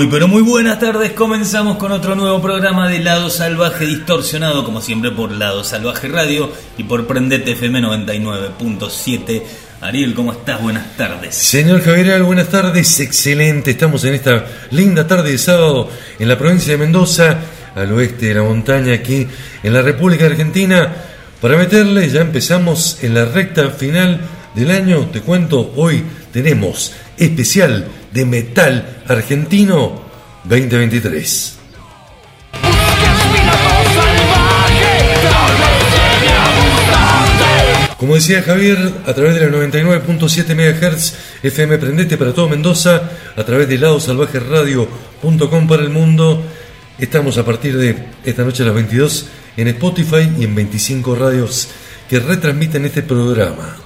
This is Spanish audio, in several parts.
Muy pero muy buenas tardes, comenzamos con otro nuevo programa de Lado Salvaje distorsionado como siempre por Lado Salvaje Radio y por Prendete FM 99.7. Ariel, ¿cómo estás? Buenas tardes. Señor Javier, buenas tardes, excelente. Estamos en esta linda tarde de sábado en la provincia de Mendoza, al oeste de la montaña, aquí en la República Argentina. Para meterle, ya empezamos en la recta final del año. Te cuento, hoy tenemos especial de metal argentino 2023. Busques mi lado salvaje, tal vez llegue a gustarte. Como decía Javier, a través de la 99.7 MHz FM Prendete para todo Mendoza, a través de ladosalvajeradio.com para el mundo. Estamos a partir de esta noche a las 22 en Spotify y en 25 radios que retransmiten este programa.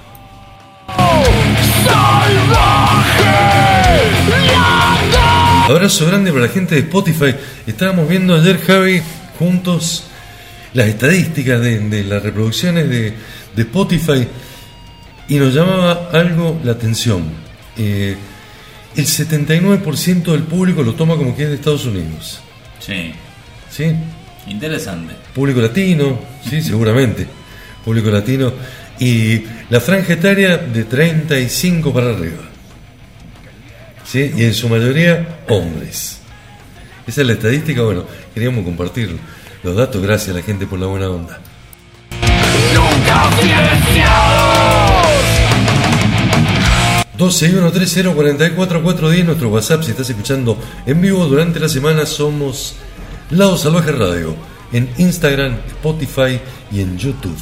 Abrazo grande para la gente de Spotify. Estábamos viendo ayer, Javi, juntos las estadísticas de, de las reproducciones de, de Spotify y nos llamaba algo la atención. Eh, el 79% del público lo toma como que es de Estados Unidos. Sí, ¿Sí? interesante. Público latino, sí, seguramente. Público latino. Y la franja etaria de 35 para arriba. ¿Sí? Y en su mayoría hombres. Esa es la estadística. Bueno, queríamos compartir los datos. Gracias a la gente por la buena onda. Nunca silenciados. 1213044410 nuestro WhatsApp si estás escuchando en vivo durante la semana somos Lado Salvaje Radio en Instagram, Spotify y en YouTube.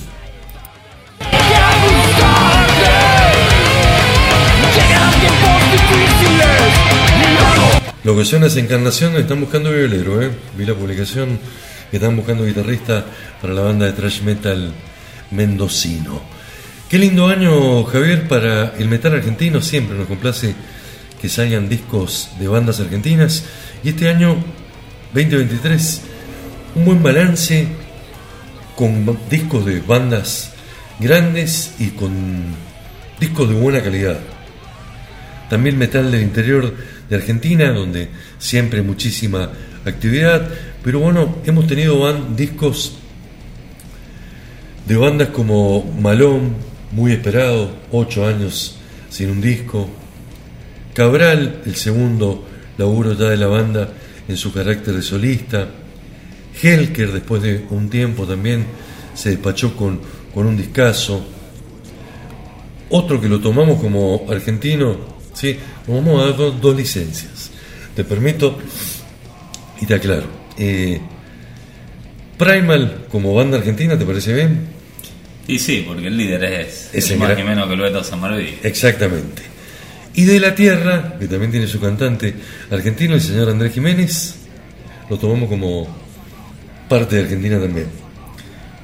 Lo que suena es Encarnación, están buscando violero, ¿eh? Vi la publicación que están buscando guitarrista para la banda de thrash metal mendocino. Qué lindo año, Javier, para el metal argentino. Siempre nos complace que salgan discos de bandas argentinas. Y este año, 2023, un buen balance con discos de bandas grandes y con discos de buena calidad. También metal del interior de Argentina, donde siempre hay muchísima actividad. Pero bueno, hemos tenido discos de bandas como Malón, muy esperado, ocho años sin un disco. Cabral, el segundo laburo ya de la banda en su carácter de solista. Helker, después de un tiempo también, se despachó con, con un discazo. Otro que lo tomamos como argentino, ¿sí? Vamos a dar dos, dos licencias. Te permito y te aclaro. Eh, Primal como banda argentina, ¿te parece bien? Y sí, porque el líder es, Es el más gran- que menos que Lueto Samarví. Exactamente. Y de la Tierra, que también tiene su cantante argentino, el señor Andrés Jiménez, lo tomamos como parte de Argentina también.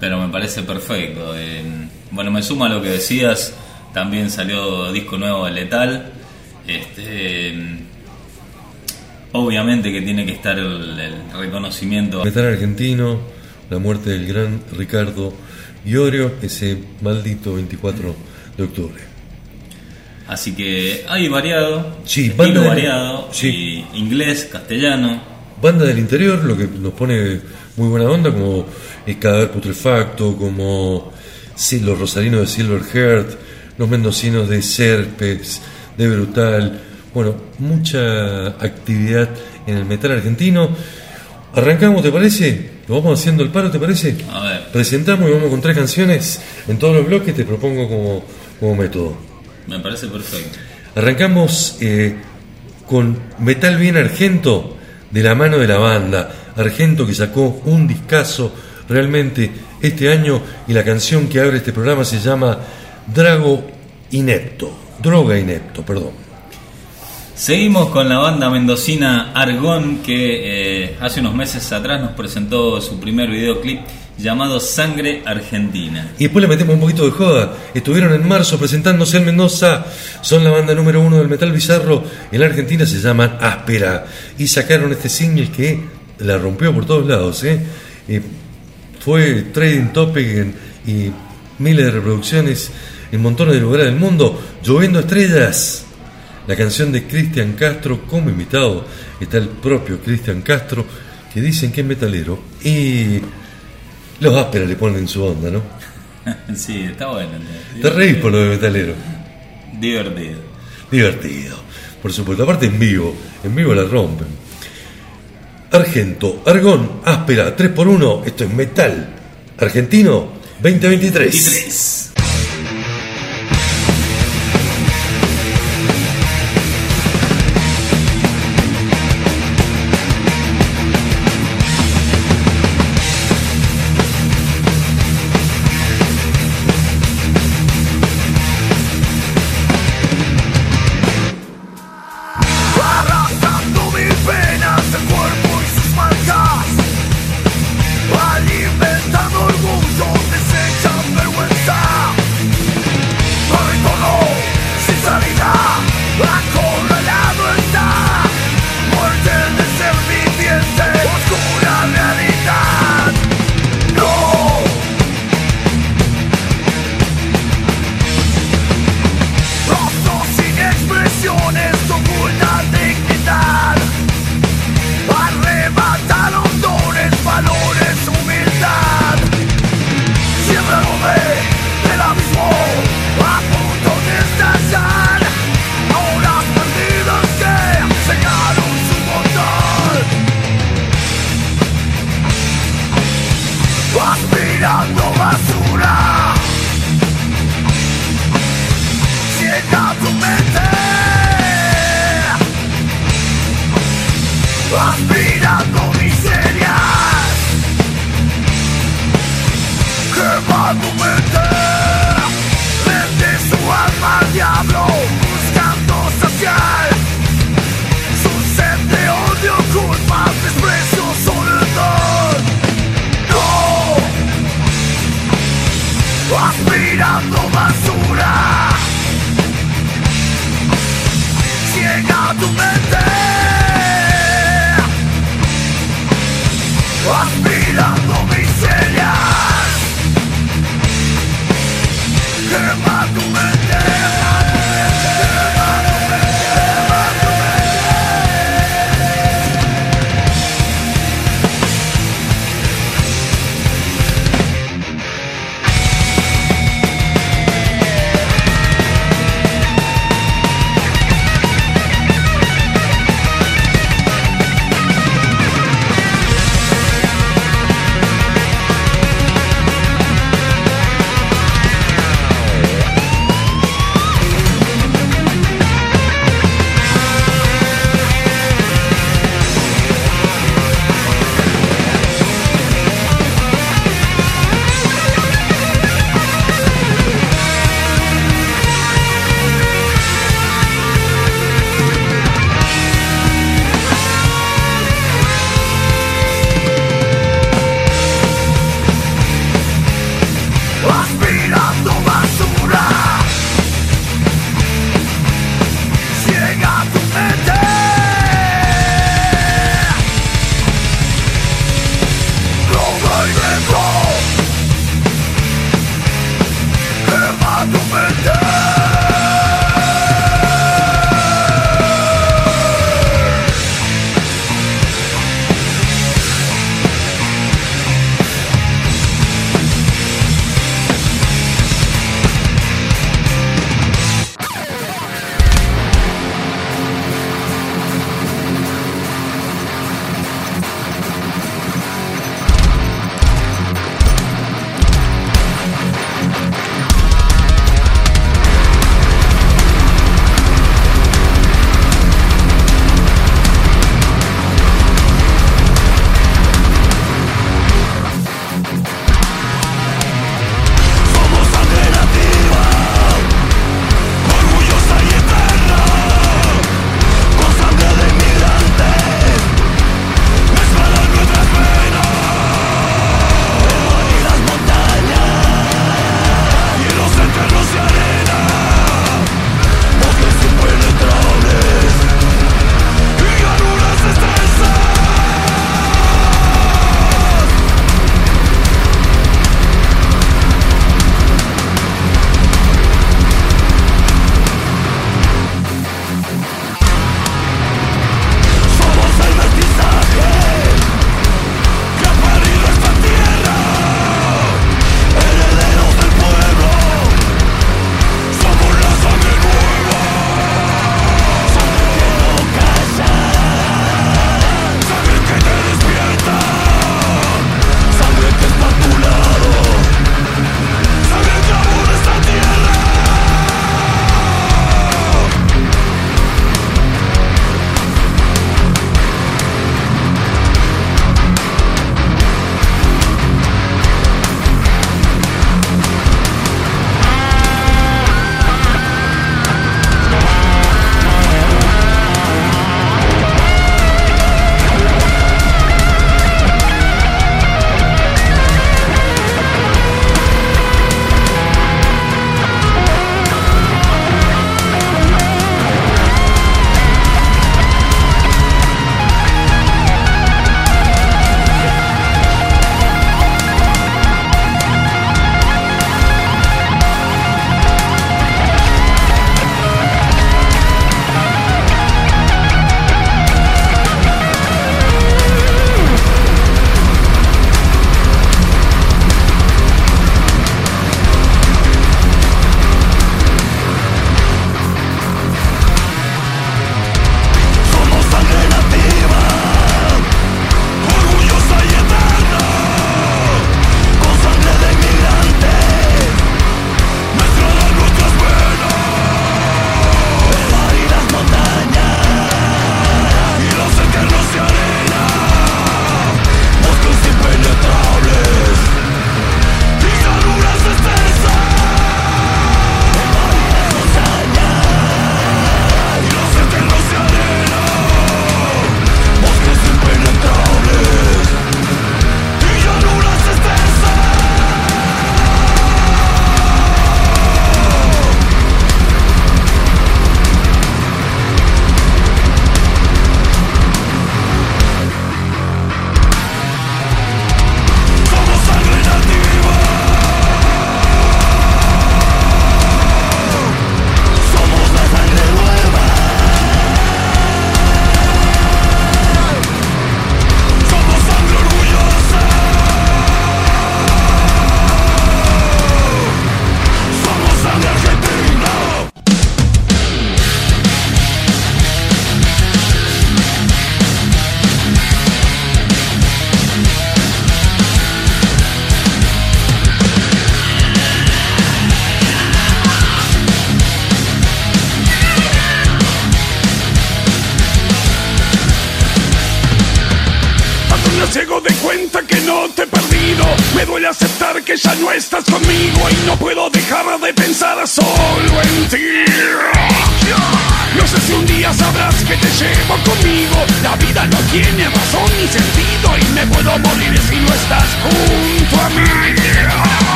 Pero me parece perfecto. Eh, bueno, me suma a lo que decías. También salió disco nuevo de Letal. Este, obviamente que tiene que estar el, el reconocimiento. Metal argentino, la muerte del gran Ricardo Iorio, ese maldito 24 de octubre. Así que hay variado. Sí, banda variado. sí. y inglés, castellano. Banda del interior, lo que nos pone muy buena onda, como el Cadáver Putrefacto, como sí, los rosarinos de Silverheart, los mendocinos de Serpes, de Brutal. Bueno, mucha actividad en el metal argentino. Arrancamos, ¿te parece? Lo vamos haciendo el paro, ¿te parece? A ver. Presentamos y vamos con tres canciones en todos los bloques, te propongo como, como método. Me parece perfecto. Arrancamos eh, con Metal Bien Argento de la mano de la banda. Argento que sacó un discazo realmente este año y la canción que abre este programa se llama Drago Inepto. Droga Inepto, perdón. Seguimos con la banda mendocina Argón que eh, hace unos meses atrás nos presentó su primer videoclip llamado Sangre Argentina. Y después le metemos un poquito de joda. Estuvieron en marzo presentándose en Mendoza. Son la banda número uno del metal bizarro. En la Argentina se llaman Áspera. Y sacaron este single que la rompió por todos lados. ¿eh? Eh, fue trading topic en- y miles de reproducciones en montones de lugares del mundo. Lloviendo estrellas. La canción de Cristian Castro como invitado. Está el propio Cristian Castro que dicen que es metalero. Y los Áspera le ponen su onda, ¿no? sí, está bueno. Te reís por lo de metalero. Divertido. Divertido, por supuesto. Aparte en vivo, en vivo la rompen. Argento, Argón, áspera, 3x1, esto es metal. Argentino, 2023. 23.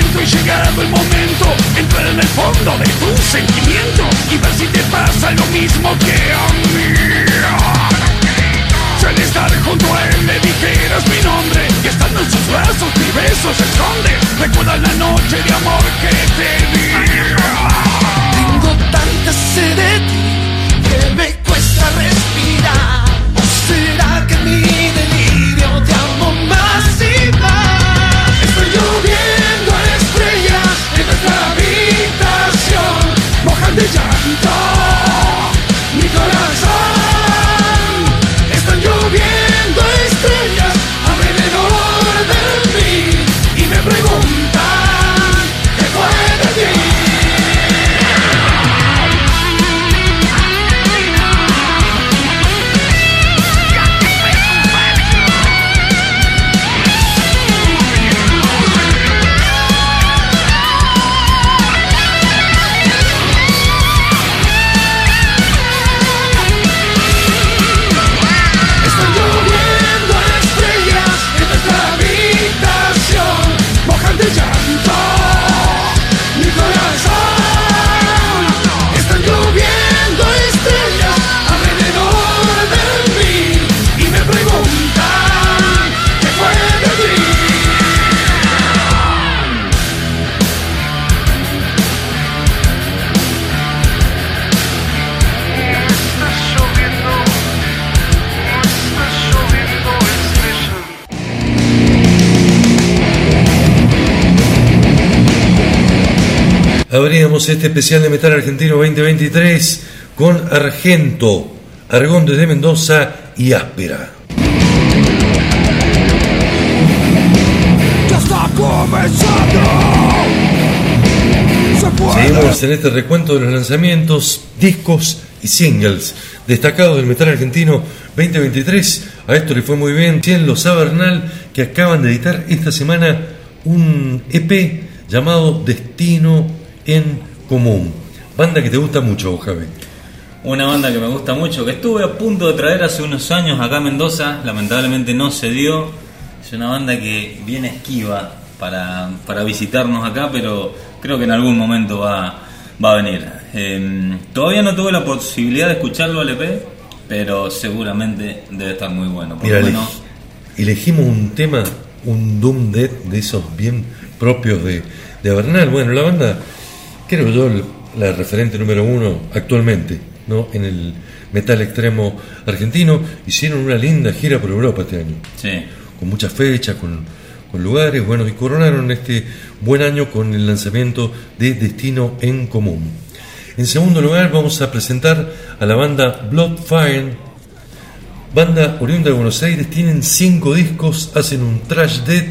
Y llegado el momento Entrar en el fondo de tus sentimientos Y ver si te pasa lo mismo que a mí. Al estar junto a él le dijeras mi nombre Y estando en sus brazos mi beso se esconde. Recuerda la noche de amor que te di. Tengo tanta sed de ti Abríamos este especial de Metal Argentino 2023 con Argento, Argón desde Mendoza y Áspera. Seguimos en este recuento de los lanzamientos, discos y singles destacados del metal argentino 2023. A esto le fue muy bien. Tienen los Sabernal que acaban de editar esta semana un EP llamado Destino en Común. Banda que te gusta mucho, Javi. Una banda que me gusta mucho, que estuve a punto de traer hace unos años acá a Mendoza, lamentablemente no se dio. Es una banda que viene esquiva para, para visitarnos acá, pero creo que en algún momento va, va a venir. Eh, todavía no tuve la posibilidad de escucharlo al EP, pero seguramente debe estar muy bueno. Mira, menos, elegimos un tema, un Doom Dead de esos bien propios de, de Bernal. Bueno, la banda, creo yo, la referente número uno actualmente, ¿no? En el metal extremo argentino, hicieron una linda gira por Europa este año, sí. con muchas fechas, con, con lugares, bueno, y coronaron este buen año con el lanzamiento de Destino en Común. En segundo lugar, vamos a presentar a la banda Bloodfire, Banda oriunda de Buenos Aires, tienen cinco discos, hacen un trash dead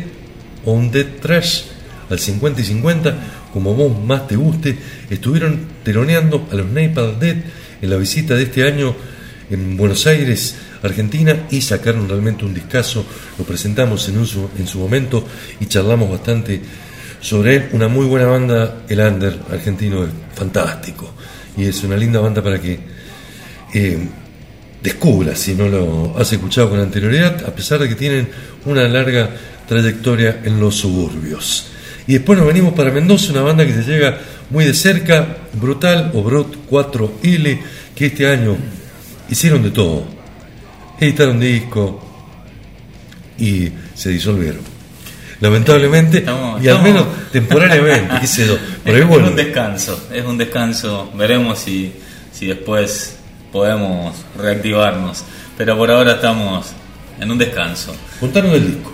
o un dead trash al 50 y 50, como vos más te guste. Estuvieron teloneando a los Napalm Dead en la visita de este año en Buenos Aires, Argentina, y sacaron realmente un discazo. Lo presentamos en, un su, en su momento y charlamos bastante sobre él. Una muy buena banda, el Under argentino es fantástico y es una linda banda para que eh, descubra si no lo has escuchado con anterioridad, a pesar de que tienen una larga trayectoria en los suburbios. Y después nos venimos para Mendoza, una banda que se llega muy de cerca, Brutal o Brut 4L, que este año hicieron de todo. Editaron disco y se disolvieron. Lamentablemente, Estamos- y al menos temporariamente, qué sé yo. Ahí es, vuelven. un descanso, es un descanso. Veremos si, si después podemos reactivarnos. pero por ahora estamos en un descanso. Contanos del disco.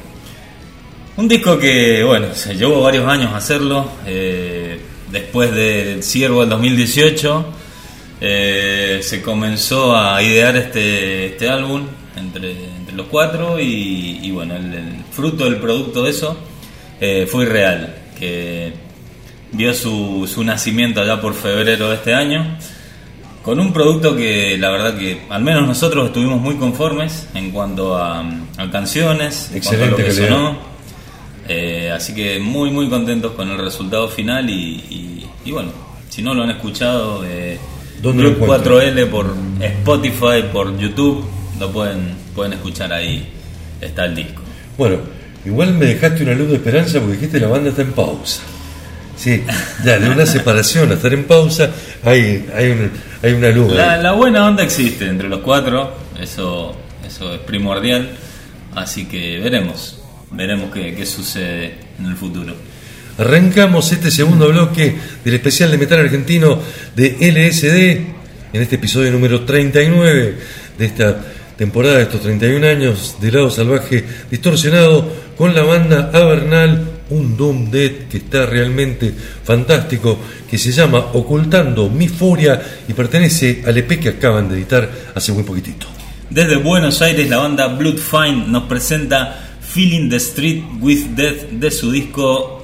Un disco que, bueno, se llevó varios años hacerlo. eh, después del Ciervo del 2018, eh, se comenzó a idear este, este álbum entre, entre los cuatro. Y, y bueno, el, el fruto del producto de eso eh, fue Irreal, que vio su, su nacimiento allá por febrero de este año. Con un producto que la verdad que al menos nosotros estuvimos muy conformes en cuanto a, a canciones, en cuanto a lo Excelente que calidad. sonó. Eh, así que muy muy contentos con el resultado final y, y- y bueno, si no lo han escuchado, eh, ¿Dónde lo Group encuentran? 4L por Spotify, por YouTube, lo pueden, pueden escuchar ahí, está el disco. Bueno, igual me dejaste una luz de esperanza porque dijiste la banda está en pausa. Sí, ya, de una separación a estar en pausa hay, hay, un- hay una luz. La, la buena onda existe entre los cuatro, eso, eso es primordial, así que veremos, veremos qué, qué sucede en el futuro. Arrancamos este segundo bloque del especial de metal argentino de LSD en este episodio número 39 de esta temporada de estos 31 años de lado salvaje distorsionado con la banda Avernal, un Doom Dead que está realmente fantástico, que se llama Ocultando mi Furia y pertenece al EP que acaban de editar hace muy poquitito. Desde Buenos Aires, la banda Blood Fine nos presenta Feeling the Street with Death de su disco.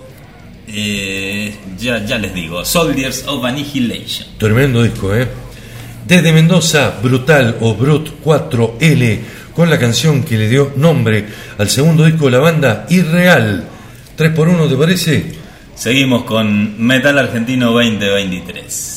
eh, ya, ya les digo, Soldiers of Annihilation. Tremendo disco, ¿eh? Desde Mendoza, Brutal o Brut 4L, con la canción que le dio nombre al segundo disco de la banda, Irreal. 3x1, ¿te parece? Seguimos con Metal Argentino 2023.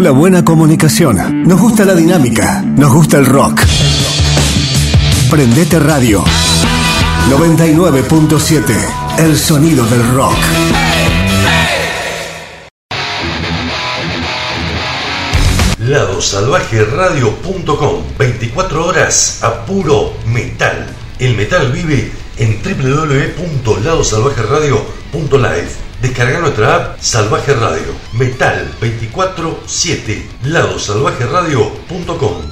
La buena comunicación. Nos gusta la dinámica. Nos gusta el rock. Prendete Radio 99.7. El sonido del rock. ladosalvajeradio.com 24 horas a puro metal. El metal vive en www.ladosalvajeradio.live. Descarga nuestra app Salvaje Radio. Metal 24-7. ladosalvajeradio.com.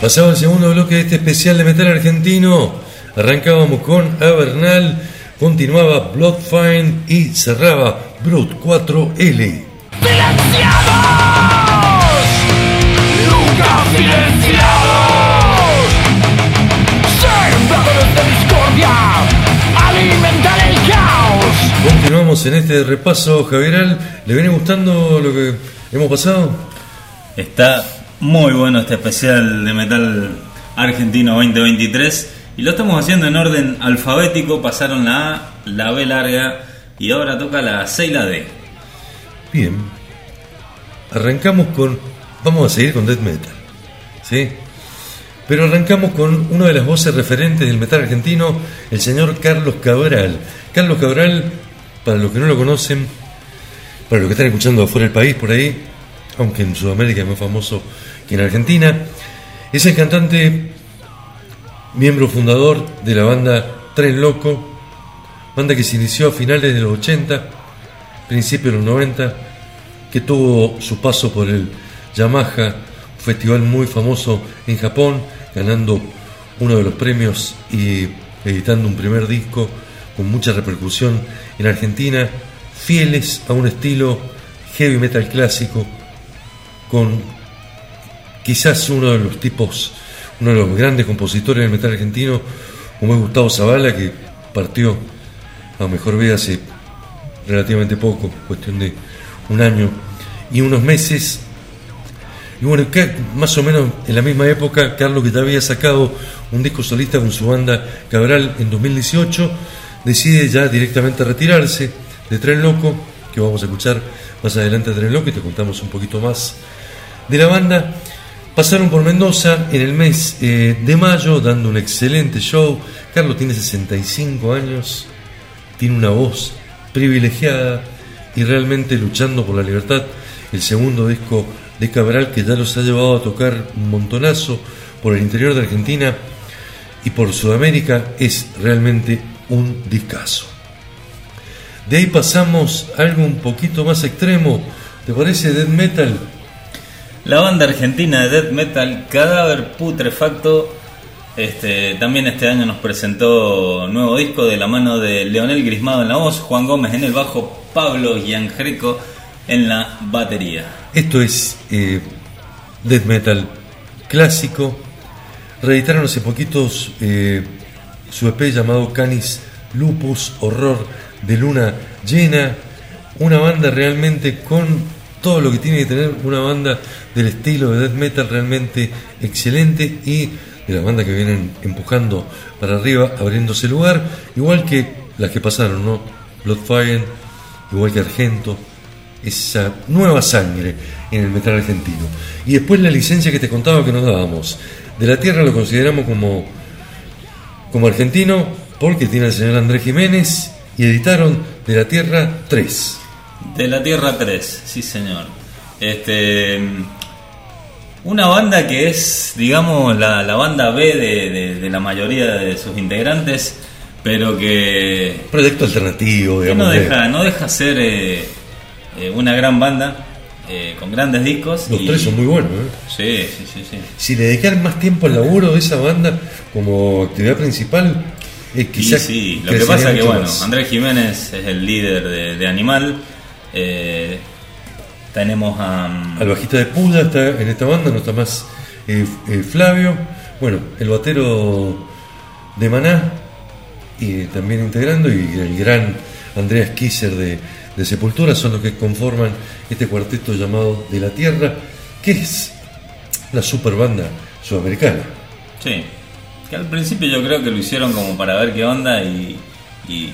Pasado el segundo bloque de este especial de metal argentino, arrancábamos con Avernal, continuaba Bloodfind y cerraba Brute 4L. Silenciados, nunca silenciados. Sembradores de discordia, alimentar el caos. Continuamos en este repaso, Javieral. ¿Le viene gustando lo que hemos pasado? Está muy bueno este especial de metal argentino 2023 y lo estamos haciendo en orden alfabético. Pasaron la A, la B larga y ahora toca la C y la D. Bien. Arrancamos con. Vamos a seguir con Death Metal. ¿Sí? Pero arrancamos con una de las voces referentes del metal argentino, el señor Carlos Cabral. Carlos Cabral, para los que no lo conocen, para los que están escuchando afuera del país por ahí, aunque en Sudamérica es más famoso que en Argentina, es el cantante, miembro fundador de la banda Tren Loco, banda que se inició a finales de los 80, principios de los 90, que tuvo su paso por el Yamaha, un festival muy famoso en Japón, ganando uno de los premios y editando un primer disco con mucha repercusión en Argentina. fieles a un estilo heavy metal clásico, con quizás uno de los tipos, uno de los grandes compositores del metal argentino, como es Gustavo Zavala, que partió a mejor vida hace relativamente poco, cuestión de un año y unos meses. Y bueno, más o menos en la misma época, Carlos, que ya había sacado un disco solista con su banda Cabral en 2018, decide ya directamente retirarse de Tren Loco, que vamos a escuchar más adelante a Tren Loco y te contamos un poquito más de la banda. Pasaron por Mendoza en el mes eh, de mayo dando un excelente show. Carlos tiene 65 años, tiene una voz privilegiada y realmente luchando por la libertad. El segundo disco de Cabral que ya los ha llevado a tocar un montonazo por el interior de Argentina y por Sudamérica es realmente un discazo. De ahí pasamos a algo un poquito más extremo. ¿Te parece death metal? La banda argentina de death metal Cadáver Putrefacto este, también este año nos presentó nuevo disco de la mano de Leonel Grismado en la voz, Juan Gómez en el bajo, Pablo Giangreco en la batería. Esto es eh, death metal clásico. Reeditaron hace poquitos eh, su EP llamado Canis Lupus, Horror de Luna Llena. Una banda realmente con todo lo que tiene que tener una banda del estilo de death metal realmente excelente y de las bandas que vienen empujando para arriba, abriéndose lugar, igual que las que pasaron, ¿no? Bloodfire, igual que Argento, esa nueva sangre en el metal argentino. Y después la licencia que te contaba que nos dábamos. De la Tierra lo consideramos como, como argentino porque tiene el señor Andrés Jiménez y editaron De la Tierra 3. De la Tierra 3, sí señor. Este, una banda que es, digamos, la, la banda B de, de- de la mayoría de sus integrantes, pero que, Proyecto alternativo, que digamos. no de- deja, no deja ser eh, eh, una gran banda eh, con grandes discos. Los y- tres son muy buenos. ¿eh? Sí, sí, sí, sí. Si le dedicaran más tiempo al laburo de esa banda como actividad principal, eh, quizás sí, lo que pasa es que bueno, más. Andrés Jiménez es el líder de, de Animal. Eh, tenemos a mm, Al bajista de Puda está en esta banda, no está más eh, eh, Flavio. Bueno, el batero de Maná, y también integrando, y el gran Andreas Kisser de, de Sepultura son los que conforman este cuarteto llamado De la Tierra, que es la super banda sudamericana. Sí, que al principio yo creo que lo hicieron como para ver qué onda y, y,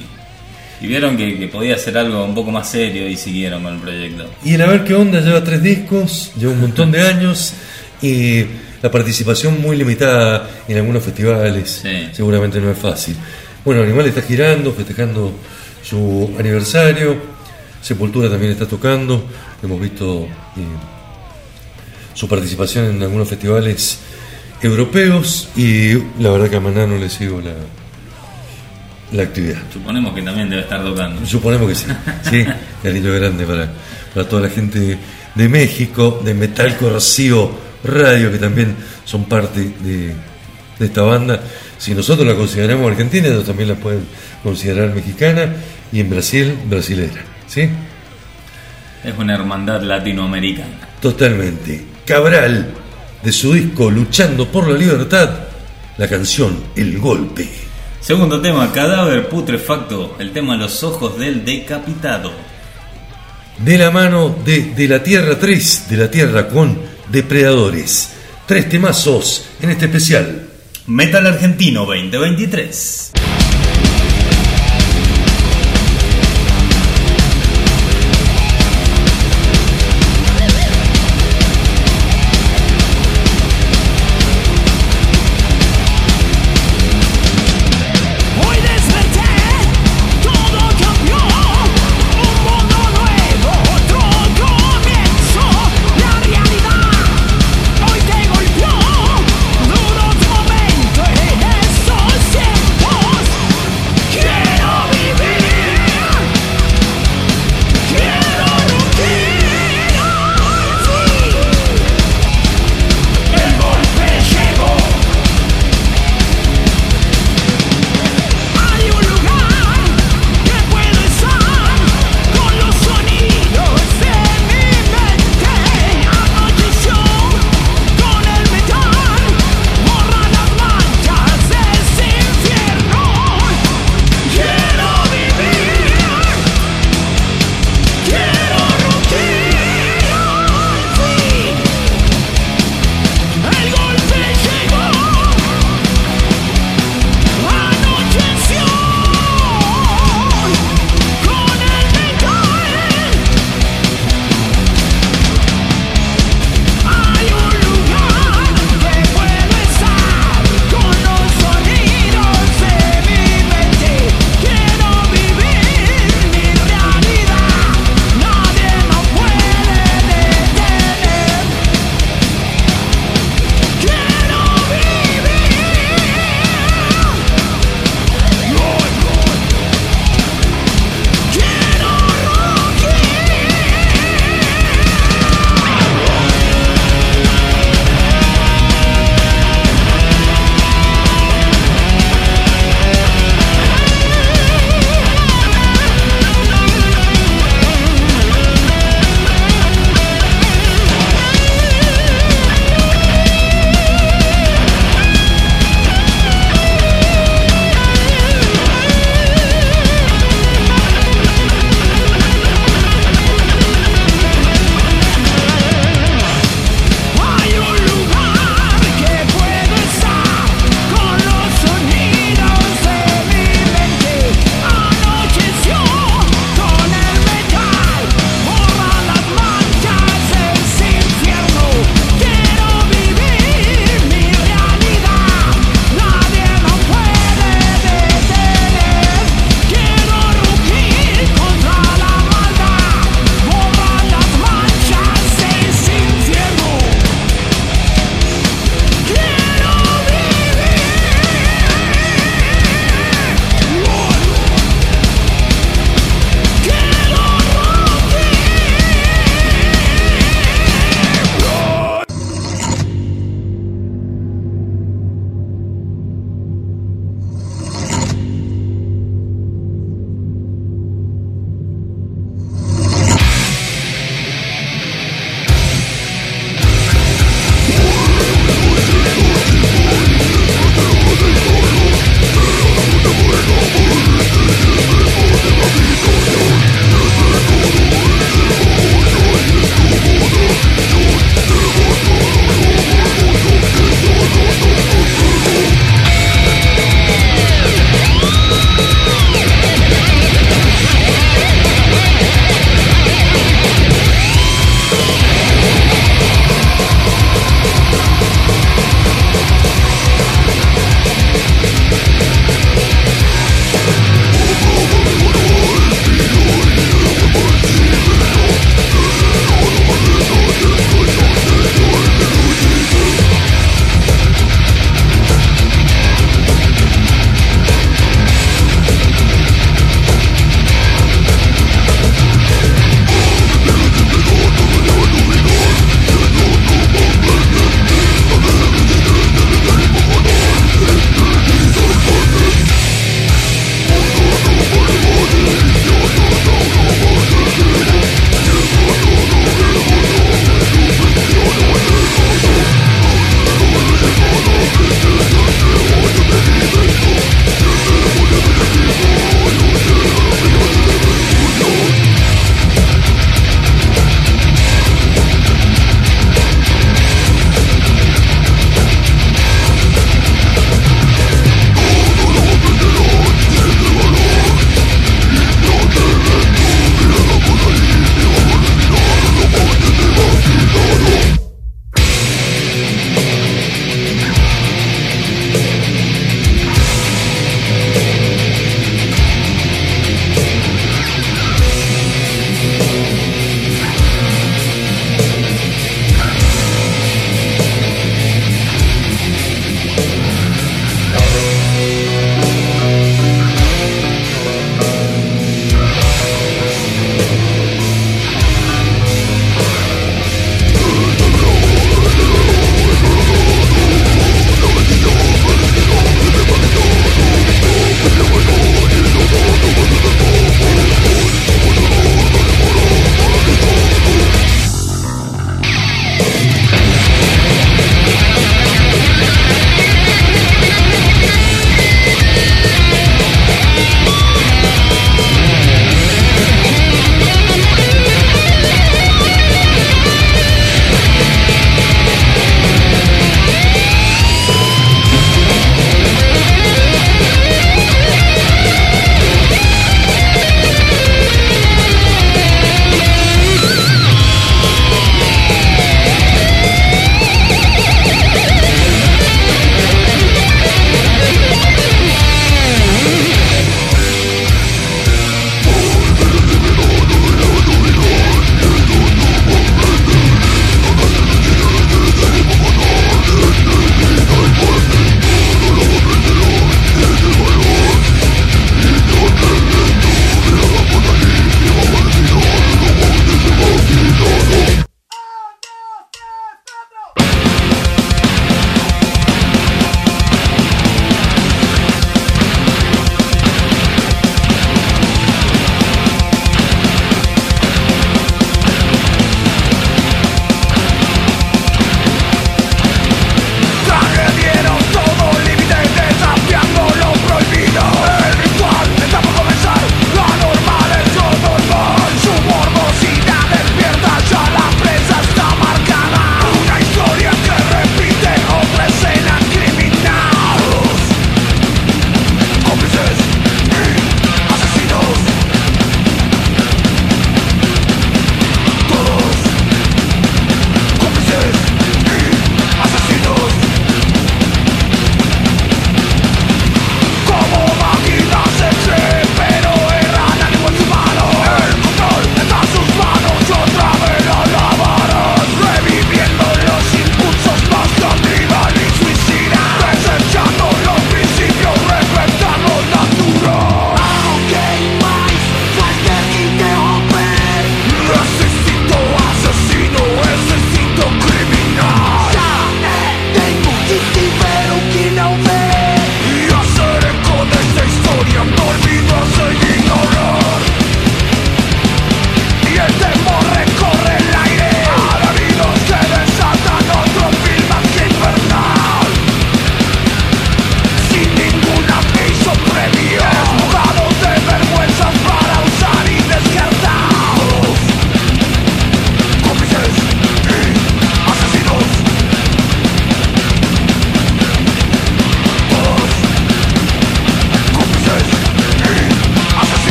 y vieron que, que podía ser algo un poco más serio y siguieron con el proyecto. Y el a ver qué onda lleva tres discos, lleva un montón de años y la participación muy limitada en algunos festivales. Sí. Seguramente no es fácil. Bueno, Animal está girando, festejando su aniversario. Sepultura también está tocando. Hemos visto eh, su participación en algunos festivales europeos y la verdad que a Maná no le sigo la, la actividad. Suponemos que también debe estar tocando. Suponemos que sí. Sí, cariño grande para, para toda la gente de México, de Metal Corrosivo Radio, que también son parte de, de esta banda. Si nosotros la consideramos argentina, ellos también la pueden considerar mexicana y en Brasil, brasilera. ¿Sí? Es una hermandad latinoamericana. Totalmente. Cabral, de su disco Luchando por la Libertad, la canción El Golpe. Segundo tema, cadáver putrefacto, el tema Los ojos del decapitado. de la mano de, de la Tierra 3, de la Tierra con depredadores. Tres temazos en este especial. Metal Argentino 2023.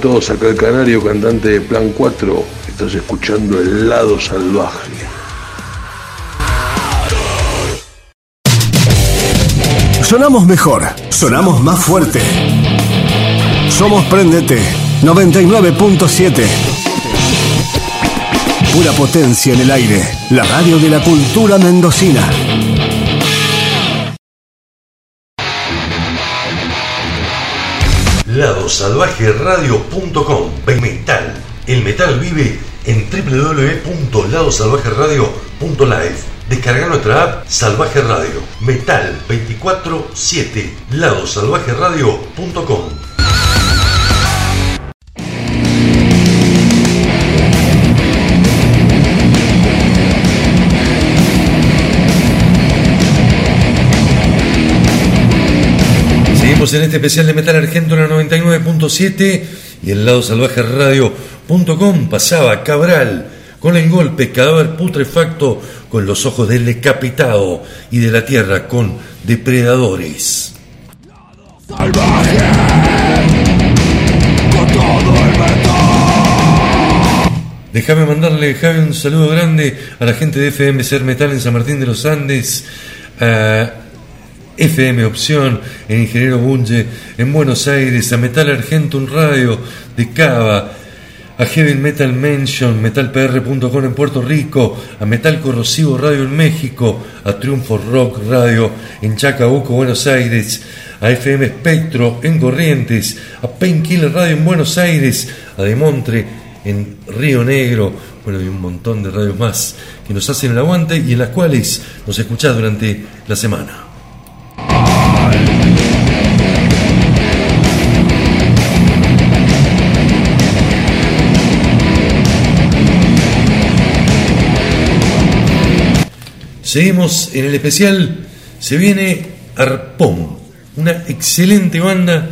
Todos acá el canario, cantante de Plan 4, estás escuchando el lado salvaje. Sonamos mejor, sonamos más fuerte. Somos Prendete 99.7. Pura potencia en el aire. La radio de la cultura mendocina. ladosalvajeradio.com Metal. El metal vive en www.ladosalvajeradio.live. Descarga nuestra app Salvaje Radio. Metal 24-7. ladosalvajeradio.com En este especial de Metal Argento en la 99.7 y el lado salvaje radio.com pasaba Cabral con el golpe, cadáver putrefacto con los ojos del decapitado y de la tierra con depredadores. Déjame mandarle, Javi, un saludo grande a la gente de FM Ser Metal en San Martín de los Andes, FM Opción en Ingeniero Bunge en Buenos Aires, a Metal Argentum Radio de Cava, a Heavy Metal Mention, metalpr.com en Puerto Rico, a Metal Corrosivo Radio en México, a Triunfo Rock Radio en Chacabuco, Buenos Aires, a FM Espectro en Corrientes, a Painkiller Radio en Buenos Aires, a Demontre en Río Negro, bueno, y un montón de radios más que nos hacen el aguante y en las cuales nos escuchás durante la semana. Seguimos en el especial, se viene Arpón, una excelente banda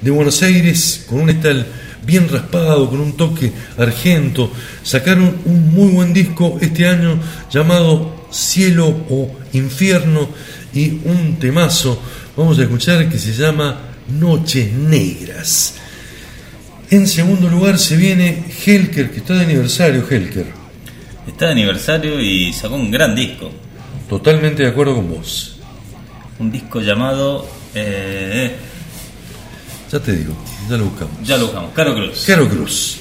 de Buenos Aires con un metal bien raspado, con un toque argento. Sacaron un muy buen disco este año llamado Cielo o Infierno y un temazo, vamos a escuchar, que se llama Noches Negras. En segundo lugar se viene Helker, que está de aniversario, Helker. Está de aniversario y sacó un gran disco. Totalmente de acuerdo con vos. Un disco llamado. eh, Ya te digo, ya lo buscamos. ya lo buscamos. Caro Cruz. Caro Cruz.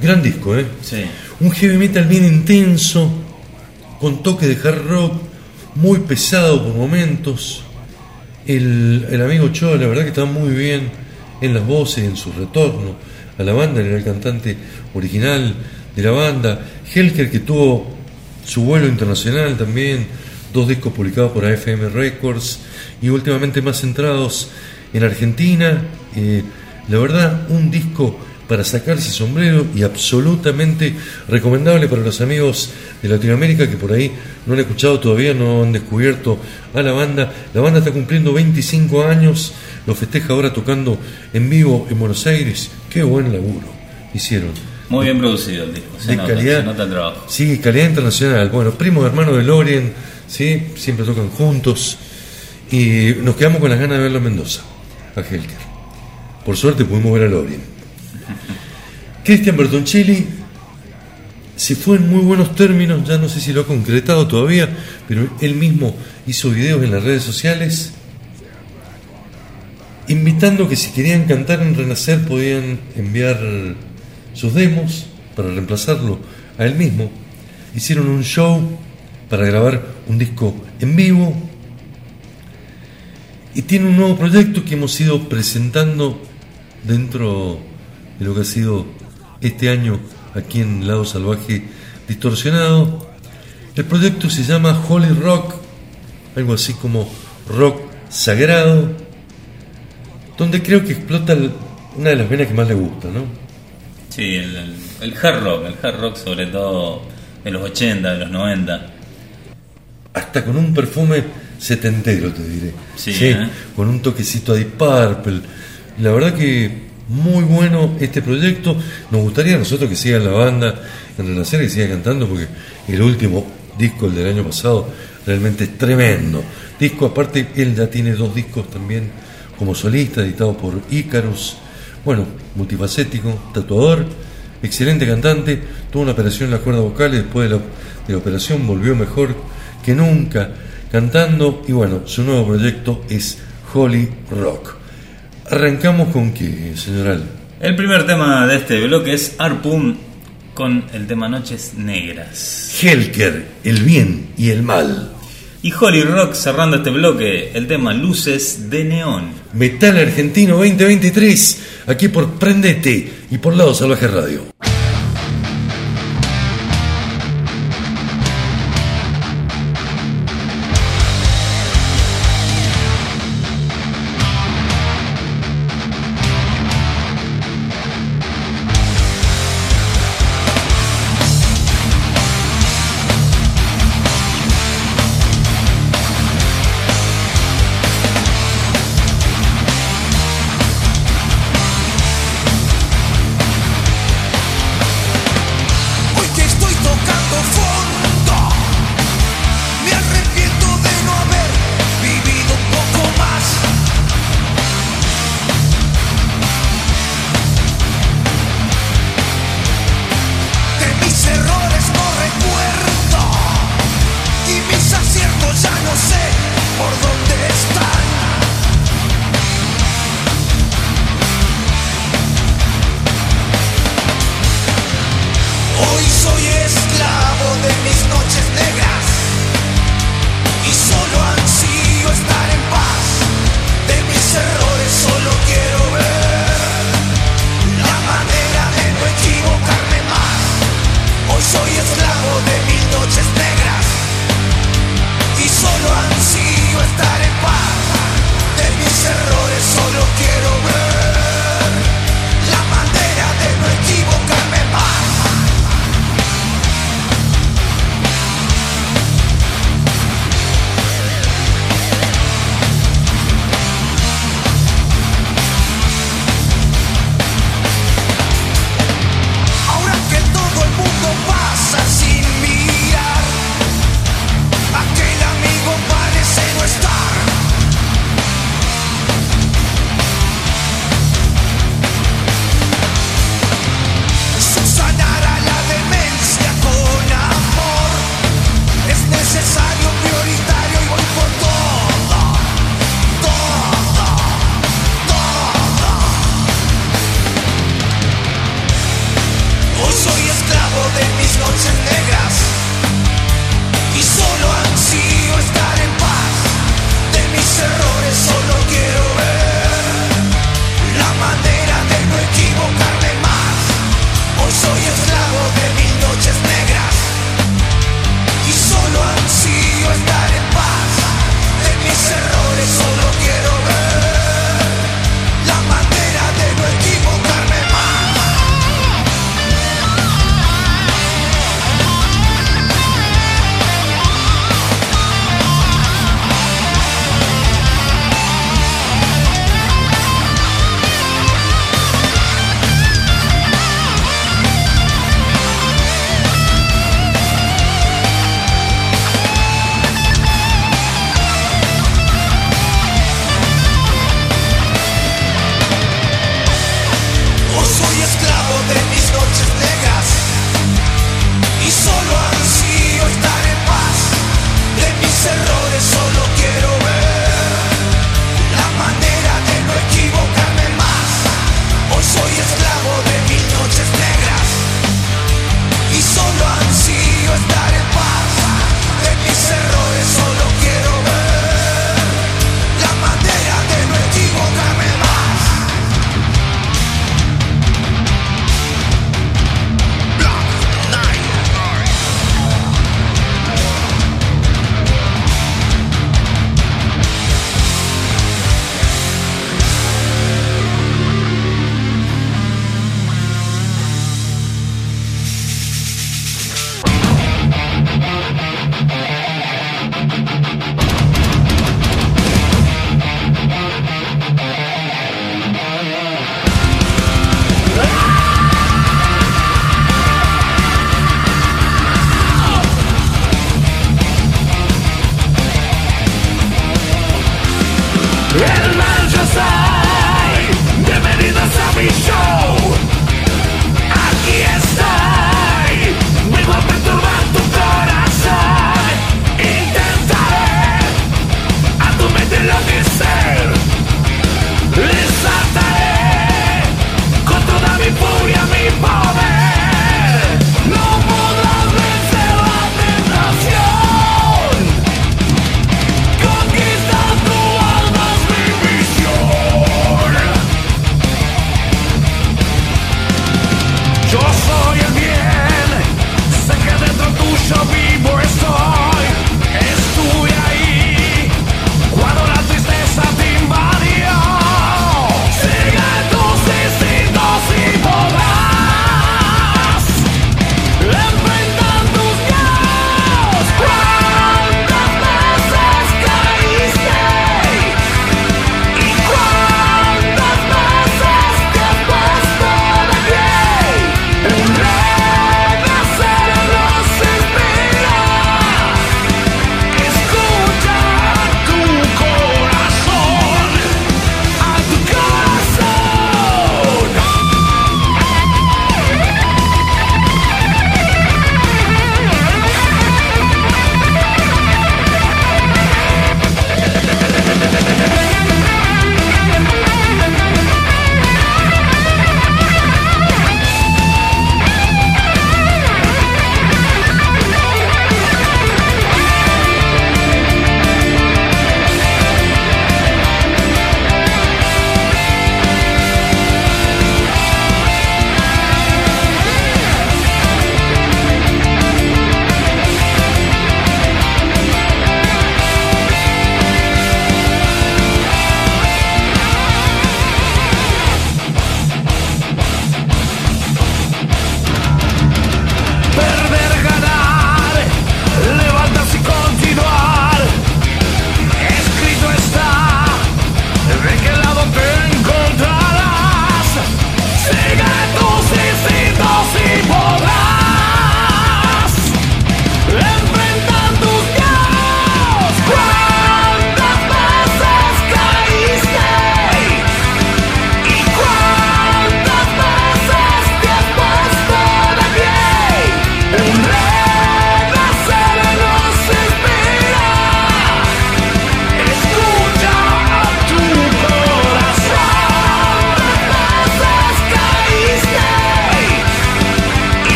Gran disco, ¿eh? Sí. Un heavy metal bien intenso, con toque de hard rock, muy pesado por momentos. El, el amigo Cho, la verdad que está muy bien en las voces, en su retorno a la banda, era el cantante original de la banda. Helker, que tuvo su vuelo internacional también, dos discos publicados por AFM Records y últimamente más centrados en Argentina. Eh, la verdad, un disco para sacarse sombrero y absolutamente recomendable para los amigos de Latinoamérica que por ahí no han escuchado todavía, no han descubierto a la banda. La banda está cumpliendo 25 años, lo festeja ahora tocando en vivo en Buenos Aires. Qué buen laburo hicieron. Muy bien producido el disco. Se de nota, calidad. se nota el trabajo. Sí, calidad internacional. Bueno, primo hermano de Lorien, ¿sí? siempre tocan juntos. Y nos quedamos con las ganas de verlo en Mendoza, a Helker. Por suerte pudimos ver a Lorien. Cristian Bertoncelli se fue en muy buenos términos, ya no sé si lo ha concretado todavía, pero él mismo hizo videos en las redes sociales invitando que si querían cantar en Renacer podían enviar sus demos para reemplazarlo a él mismo. Hicieron un show para grabar un disco en vivo y tiene un nuevo proyecto que hemos ido presentando dentro de lo que ha sido este año aquí en Lado Salvaje Distorsionado. El proyecto se llama Holy Rock, algo así como rock sagrado, donde creo que explota una de las venas que más le gusta, ¿no? Sí, el, el- el hard rock, el hard rock sobre todo de los 80, de los 90. hasta con un perfume setentero, te diré. Sí, ¿eh? con un toquecito de Purple. La verdad que muy bueno este proyecto. Nos gustaría a nosotros que siga la banda en Renacer, que siga cantando, porque el último disco, el del año pasado, realmente es tremendo. Disco, aparte, él ya tiene dos discos también como solista, editado por Icarus. Bueno, multifacético, tatuador, excelente cantante. Tuvo una operación en las cuerdas vocales, después de la, de la operación volvió mejor que nunca cantando. Y bueno, su nuevo proyecto es Holy Rock. Arrancamos con qué, señoral. El primer tema de este bloque es Harpoon con el tema Noches Negras. Helker, el bien y el mal. Y Holy Rock cerrando este bloque, el tema Luces de Neón. Metal Argentino 2023, aquí por Prendete y por Lado Salvaje Radio.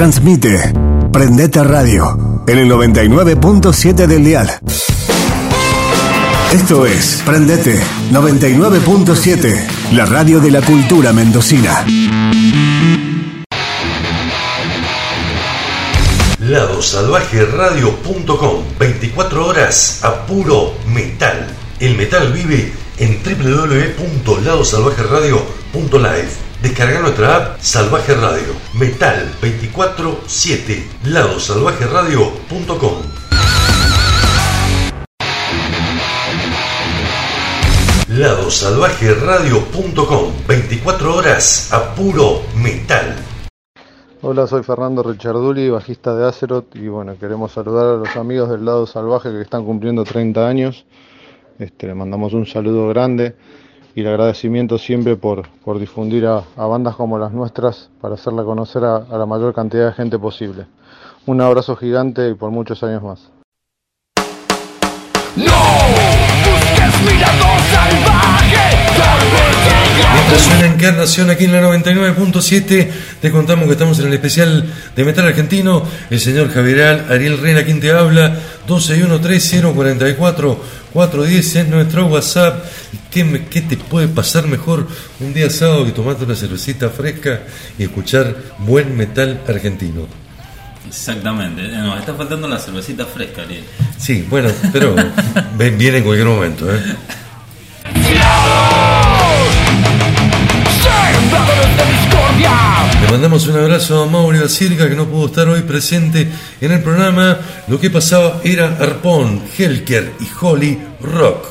Transmite Prendete Radio en el 99.7 del dial. Esto es Prendete 99.7, la radio de la cultura mendocina. ladosalvajeradio.com 24 horas a puro metal. El metal vive en www.ladosalvajeradio.live. Descarga nuestra app Salvaje Radio. Metal 24-7. ladosalvajeradio.com ladosalvajeradio.com 24 horas a puro metal. Hola, soy Fernando Richarduli, bajista de Azeroth y bueno, queremos saludar a los amigos del lado salvaje que están cumpliendo 30 años. Este, le mandamos un saludo grande y el agradecimiento siempre por, por difundir a, bandas como las nuestras para hacerla conocer a la mayor cantidad de gente posible. Un abrazo gigante y por muchos años más. Mientras suena Encarnación aquí en la 99.7, te contamos que estamos en el especial de Metal Argentino. El señor Javier Ariel Reina, quien te habla, 1213044410 es nuestro WhatsApp. ¿Qué, me- ¿Qué te puede pasar mejor un día sábado que tomarte una cervecita fresca y escuchar buen metal argentino? Exactamente. Eh, Nos está faltando la cervecita fresca, Ariel. Sí, bueno, pero ven- viene en cualquier momento. ¿eh? Le mandamos un abrazo a Mauri Basílica que no pudo estar hoy presente en el programa. Lo que pasaba era Arpón, Helker y Holly Rock.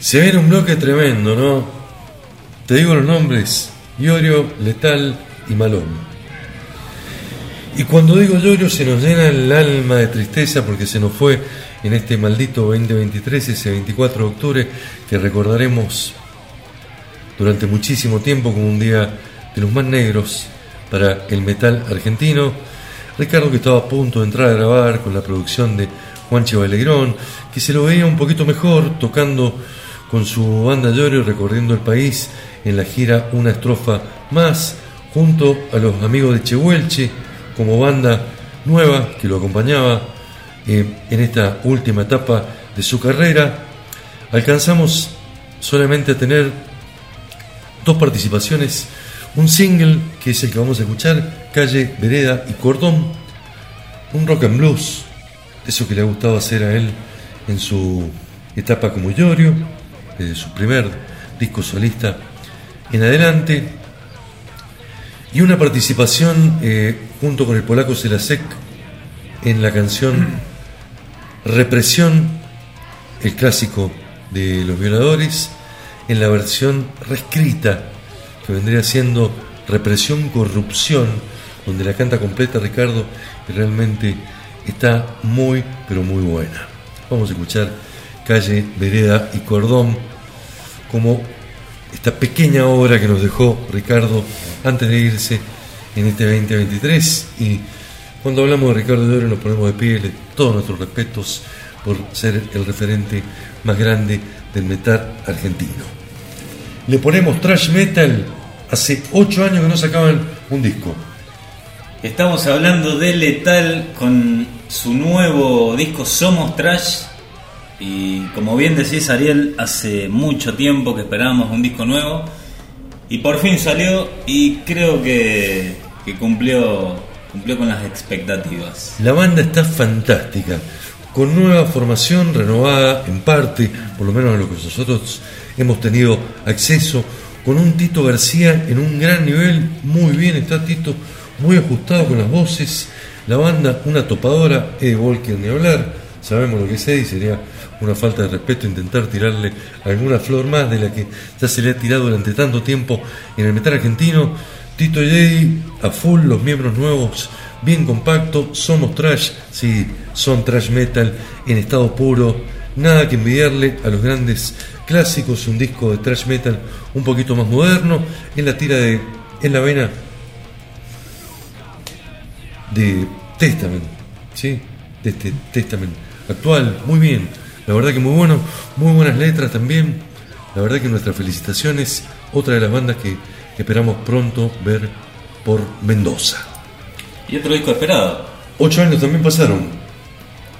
Se viene un bloque tremendo, ¿no? Te digo los nombres: Iorio, Letal y Malón. Y cuando digo Iorio se nos llena el alma de tristeza porque se nos fue en este maldito 2023, ese 24 de octubre, que recordaremos durante muchísimo tiempo como un día de los más negros para el metal argentino. Ricardo que estaba a punto de entrar a grabar con la producción de Juancho Balegrón, que se lo veía un poquito mejor tocando con su banda Llorio recorriendo el país en la gira Una estrofa más, junto a los amigos de Chehuelche, como banda nueva que lo acompañaba eh, en esta última etapa de su carrera. Alcanzamos solamente a tener dos participaciones, un single que es el que vamos a escuchar, Calle, Vereda y Cordón, un rock and blues, eso que le ha gustado hacer a él en su etapa como Iorio, desde su primer disco solista en adelante, y una participación eh, junto con el polaco Selasek en la canción Represión, el clásico de los violadores, en la versión reescrita, que vendría siendo Represión, Corrupción, donde la canta completa Ricardo y realmente está muy, pero muy buena. Vamos a escuchar Calle, Vereda y Cordón como esta pequeña obra que nos dejó Ricardo antes de irse en este 2023 y cuando hablamos de Ricardo de Oro nos ponemos de pie, todos nuestros respetos por ser el referente más grande del metal argentino. Le ponemos trash metal, hace 8 años que no sacaban un disco. Estamos hablando de Letal con su nuevo disco Somos Trash. Y como bien decís, Ariel, hace mucho tiempo que esperábamos un disco nuevo. Y por fin salió y creo que cumplió, cumplió con las expectativas. La banda está fantástica, con nueva formación renovada en parte, por lo menos a lo que nosotros hemos tenido acceso, con un Tito García en un gran nivel, muy bien está Tito, muy ajustado con las voces, la banda una topadora, Eddie Walker ni hablar, sabemos lo que es Eddie, sería una falta de respeto intentar tirarle alguna flor más de la que ya se le ha tirado durante tanto tiempo en el metal argentino. Tito y Eddie a full, los miembros nuevos, bien compacto, somos trash, sí, son trash metal en estado puro, nada que envidiarle a los grandes clásicos, un disco de trash metal un poquito más moderno, en la tira de, en la vena de Testament, ¿sí? de este Testament actual, muy bien, la verdad que muy bueno, muy buenas letras también, La verdad que nuestras felicitaciones, otra de las bandas que esperamos pronto ver por Mendoza. Y otro disco esperado. Ocho años también pasaron.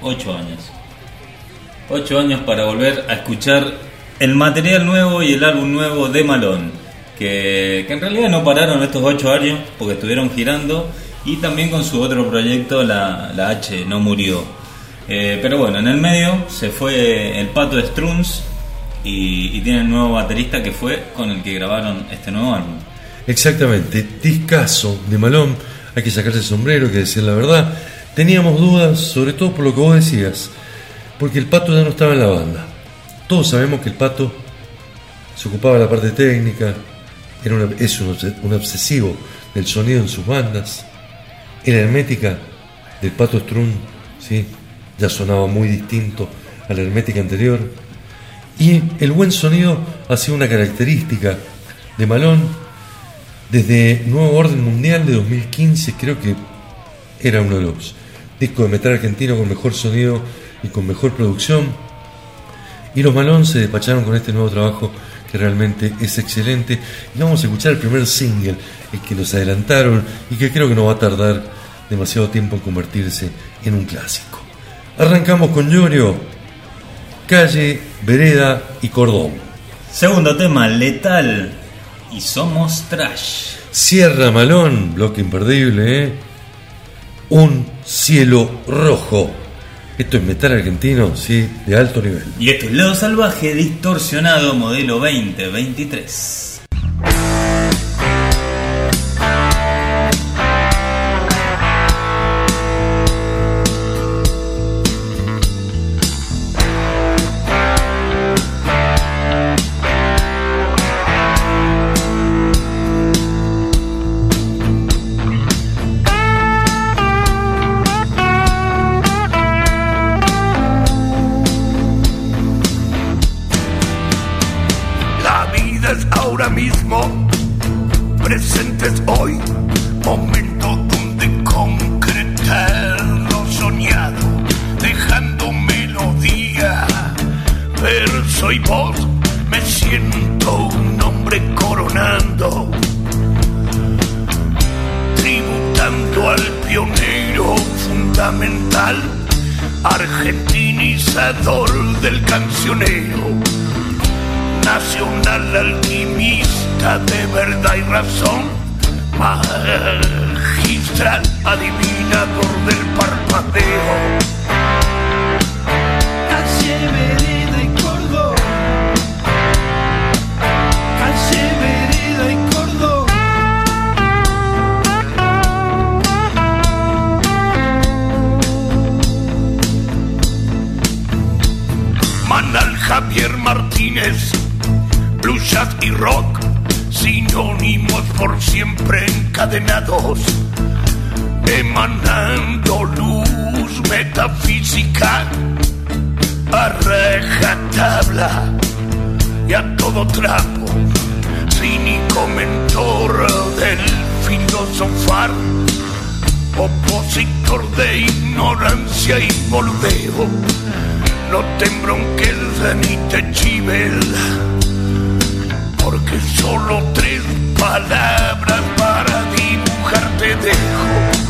Ocho años. Ocho años para volver a escuchar el material nuevo y el álbum nuevo de Malón. Que, que en realidad no pararon estos ocho años porque estuvieron girando. Y también con su otro proyecto, la, la H, no murió. Eh, pero bueno, en el medio se fue el pato de Struns y, y tiene el nuevo baterista que fue con el que grabaron este nuevo álbum. Exactamente, discaso de Malón, hay que sacarse el sombrero, hay que decir la verdad. Teníamos dudas, sobre todo por lo que vos decías, porque el pato ya no estaba en la banda. Todos sabemos que el pato se ocupaba de la parte técnica, era es un, obse- un obsesivo del sonido en sus bandas. La hermética del pato Strun, ¿sí? ya sonaba muy distinto a la hermética anterior. Y el buen sonido ha sido una característica de Malón desde Nuevo Orden Mundial de 2015, creo que era uno de los discos de metal argentino con mejor sonido y con mejor producción. Y los Malón se despacharon con este nuevo trabajo que realmente es excelente. Y vamos a escuchar el primer single, el que nos adelantaron y que creo que no va a tardar demasiado tiempo en convertirse en un clásico. Arrancamos con Llorio, Calle, Vereda y Cordón. Segundo tema, Letal. Y somos Trash. Sierra Malón, bloque imperdible, ¿eh? Un cielo rojo. Esto es metal argentino, sí, de alto nivel. Y esto es Lado Salvaje distorsionado modelo 2023. Mismo, presente es hoy, momento donde concretar lo soñado, dejando melodía, verso y voz, me siento un hombre coronando, tributando al pionero fundamental, argentinizador del cancionero nacional alquimista de verdad y razón, magistral adivinador del parpadeo. Javier Martínez, jazz y rock, sinónimos por siempre encadenados, emanando luz metafísica a rajatabla y a todo trapo, cínico mentor del filosofar, opositor de ignorancia y moldeo no te embronques ni te porque solo tres palabras para dibujar te dejo.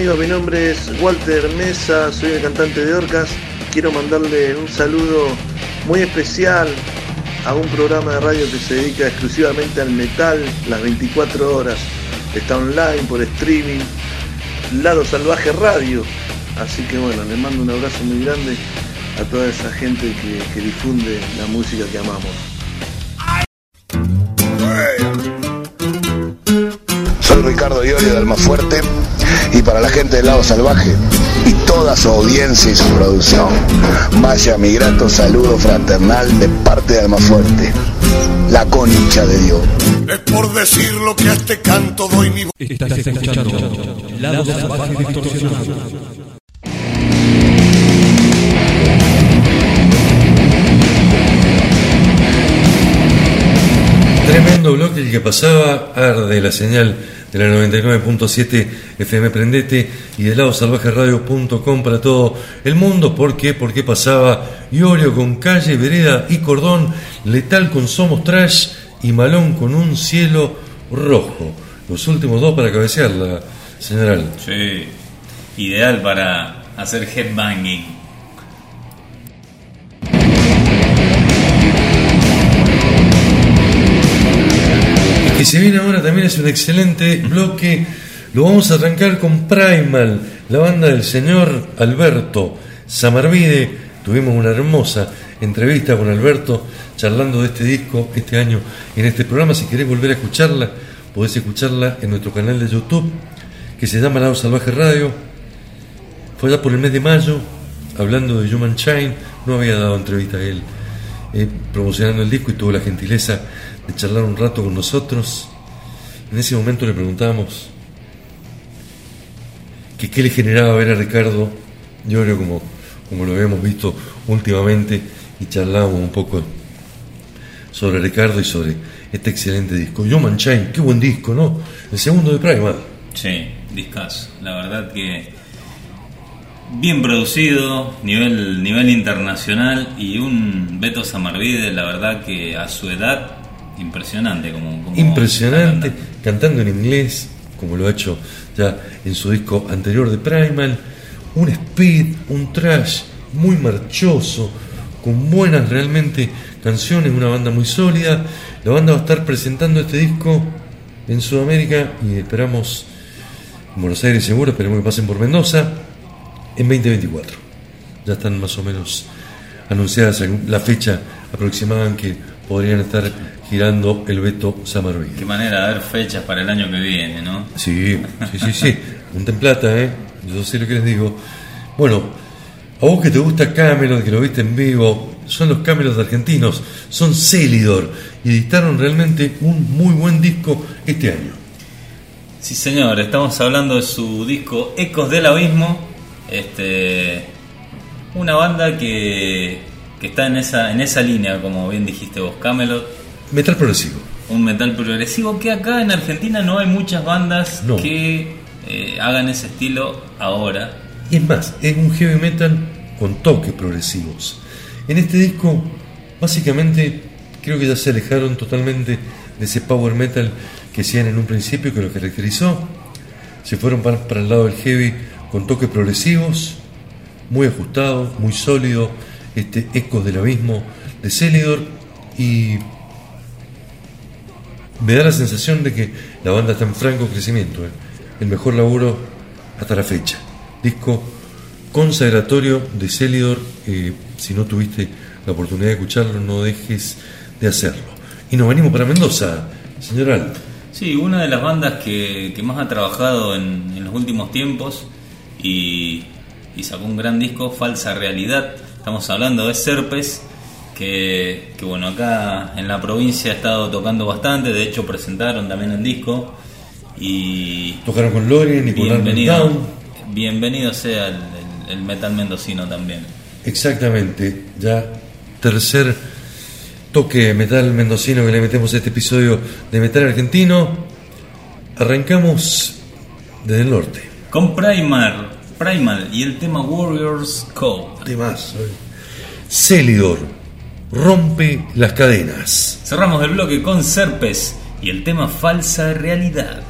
Amigos, mi nombre es Walter Mesa, soy el cantante de Orcas. Quiero mandarle un saludo muy especial a un programa de radio que se dedica exclusivamente al metal las 24 horas. Está online por streaming, Lado Salvaje Radio. Así que bueno, les mando un abrazo muy grande a toda esa gente que, difunde la música que amamos. Soy Ricardo Iorio de Almafuerte y para la gente del lado salvaje y toda su audiencia y su producción, vaya mi grato saludo fraternal de parte de Almafuerte. La concha de Dios. Es por decir lo que a este canto doy mi voz. Estás escuchando Lado Salvaje Distorsionado. Tremendo bloque el que pasaba, arde la señal de la 99.7 FM Prendete y de lado salvajeradio.com para todo el mundo. ¿Por qué? Porque pasaba Iorio con calle, vereda y cordón, letal con Somos Trash y Malón con un cielo rojo. Los últimos dos para cabecearla, señoral. Sí, ideal para hacer headbanging. Que se viene ahora también es un excelente bloque. Lo vamos a arrancar con Primal, la banda del señor Alberto Samarvide. Tuvimos una hermosa entrevista con Alberto charlando de este disco este año en este programa. Si querés volver a escucharla, podés escucharla en nuestro canal de YouTube que se llama Lado Salvaje Radio. Fue allá por el mes de mayo, hablando de Human Shine. No había dado entrevista a él eh, promocionando el disco y tuvo la gentileza de charlar un rato con nosotros. En ese momento le preguntábamos que qué le generaba ver a Ricardo Llorio como, como lo habíamos visto últimamente y charlábamos un poco sobre Ricardo y sobre este excelente disco. Yo Chain, qué buen disco, ¿no? El segundo de Primal. Sí, discazo. La verdad que bien producido, nivel, nivel internacional y un Beto Samarvide, la verdad que a su edad, impresionante. Como, como Impresionante, cantando en inglés, como lo ha hecho ya en su disco anterior de Primal. Un speed, un trash muy marchoso, con buenas realmente canciones, una banda muy sólida. La banda va a estar presentando este disco en Sudamérica y esperamos en Buenos Aires seguro, esperemos que pasen por Mendoza en 2024. Ya están más o menos anunciadas la fecha aproximada en que podrían estar girando el Beto Samarvide. Qué manera de dar fechas para el año que viene, ¿no? Sí, sí, sí, sí. Un templata, ¿eh? Yo sé lo que les digo. Bueno, a vos que te gusta Camelot, que lo viste en vivo, son los Camelot argentinos, son Celidor y editaron realmente un muy buen disco este año. Sí, señor, estamos hablando de su disco Ecos del Abismo. Este, una banda que, que está en esa, en esa línea, como bien dijiste vos, Camelot. Metal progresivo. Un metal progresivo que acá en Argentina no hay muchas bandas No. que eh, hagan ese estilo ahora. Y es más, es un heavy metal con toques progresivos. En este disco, básicamente, creo que ya se alejaron totalmente de ese power metal que hacían en un principio, que lo caracterizó. Se fueron para, para el lado del heavy con toques progresivos, muy ajustados, muy sólido, este Ecos del Abismo de Celidor y me da la sensación de que la banda está en franco crecimiento, ¿eh? el mejor laburo hasta la fecha. Disco consagratorio de Celidor, eh, si no tuviste la oportunidad de escucharlo, no dejes de hacerlo. Y nos venimos para Mendoza, señor Al. Sí, una de las bandas que, que más ha trabajado en, en los últimos tiempos y, y sacó un gran disco, Falsa Realidad. Estamos hablando de Serpes, que, que bueno, acá en la provincia ha estado tocando bastante, de hecho presentaron también el disco. Y Tocaron con Loren y con bienvenido, Down. bienvenido sea el, el- el metal mendocino también. Exactamente, ya tercer toque metal mendocino que le metemos a este episodio de Metal Argentino. Arrancamos desde el norte. Con Primal, Primal y el tema Warriors Code. Temas. Celidor rompe las cadenas. Cerramos el bloque con Serpes y el tema Falsa Realidad.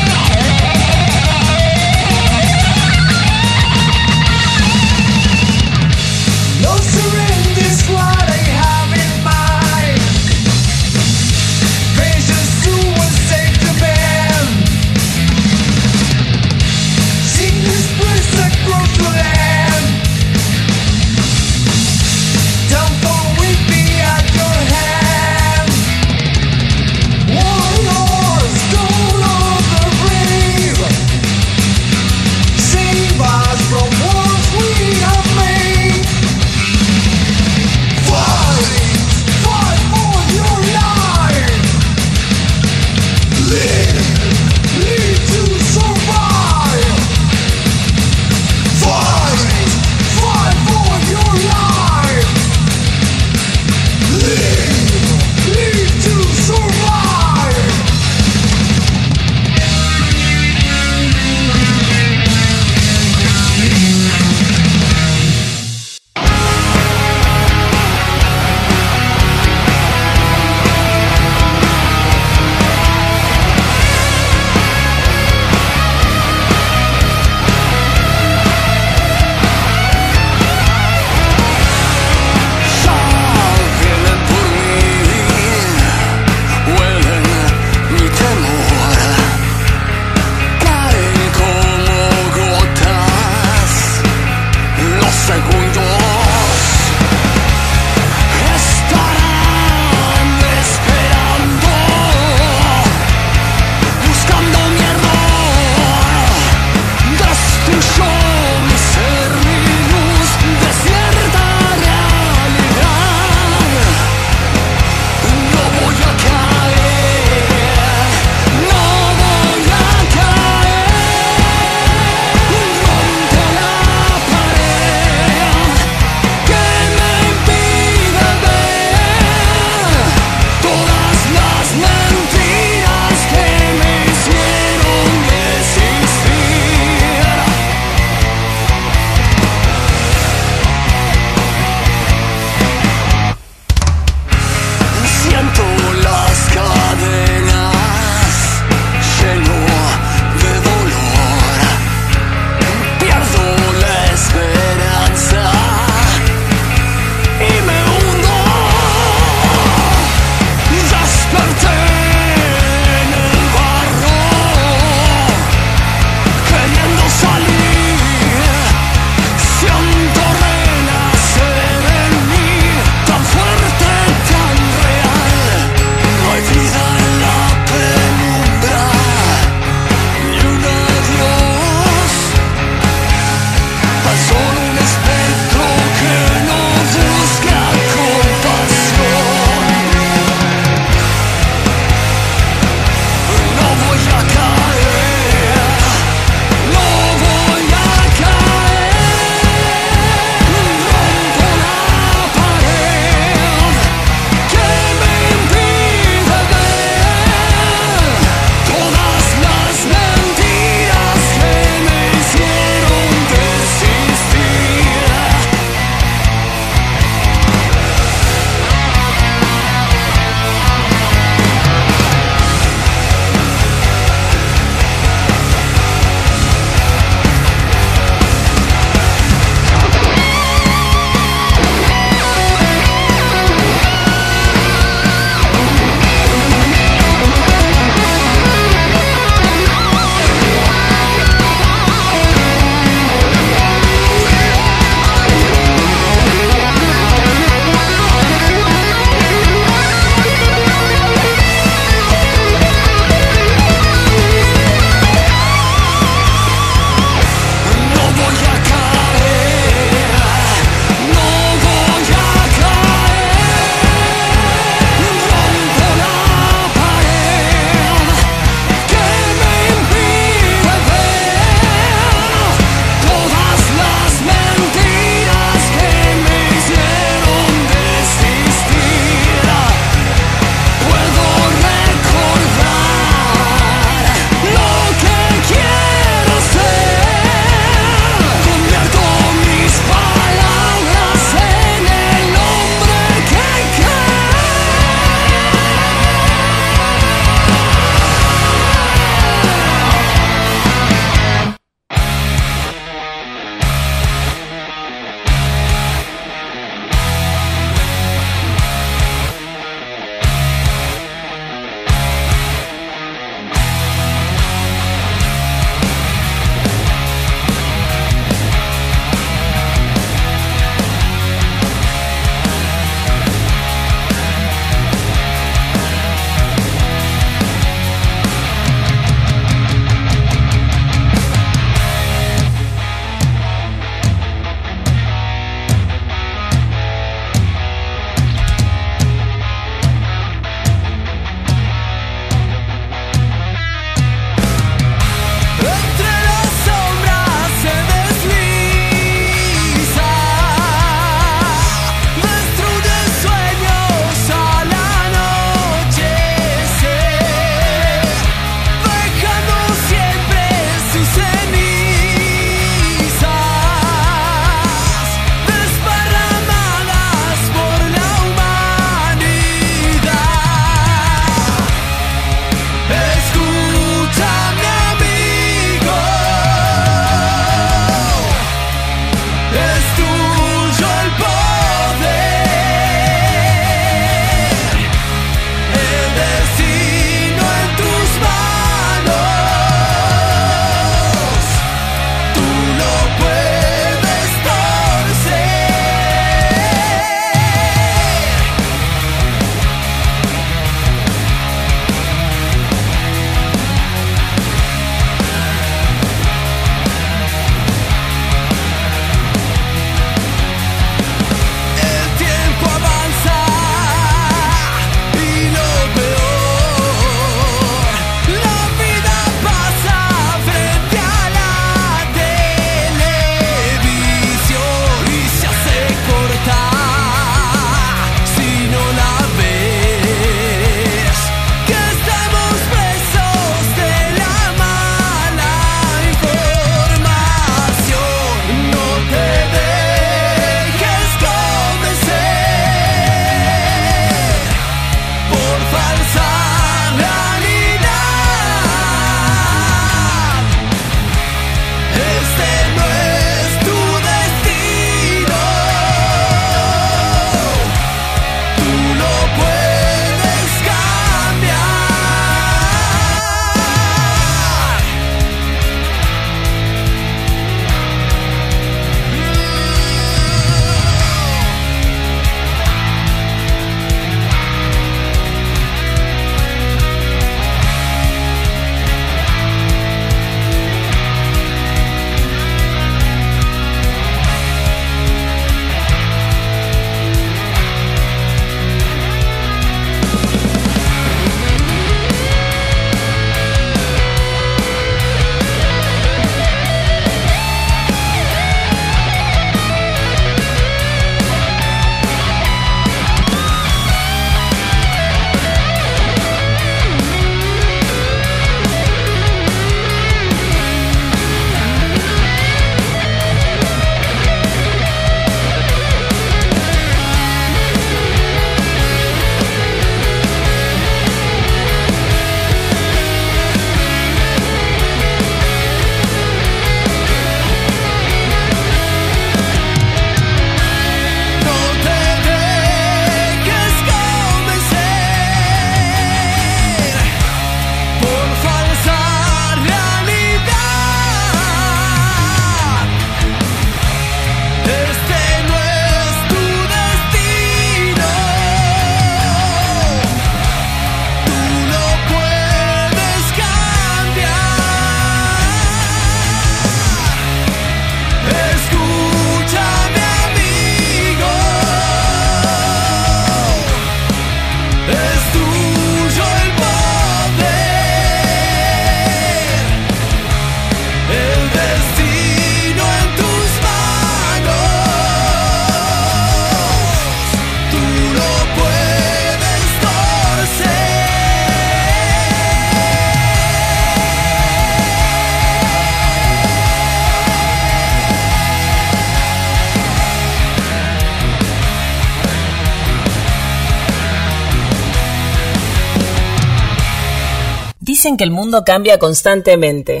Dicen que el mundo cambia constantemente.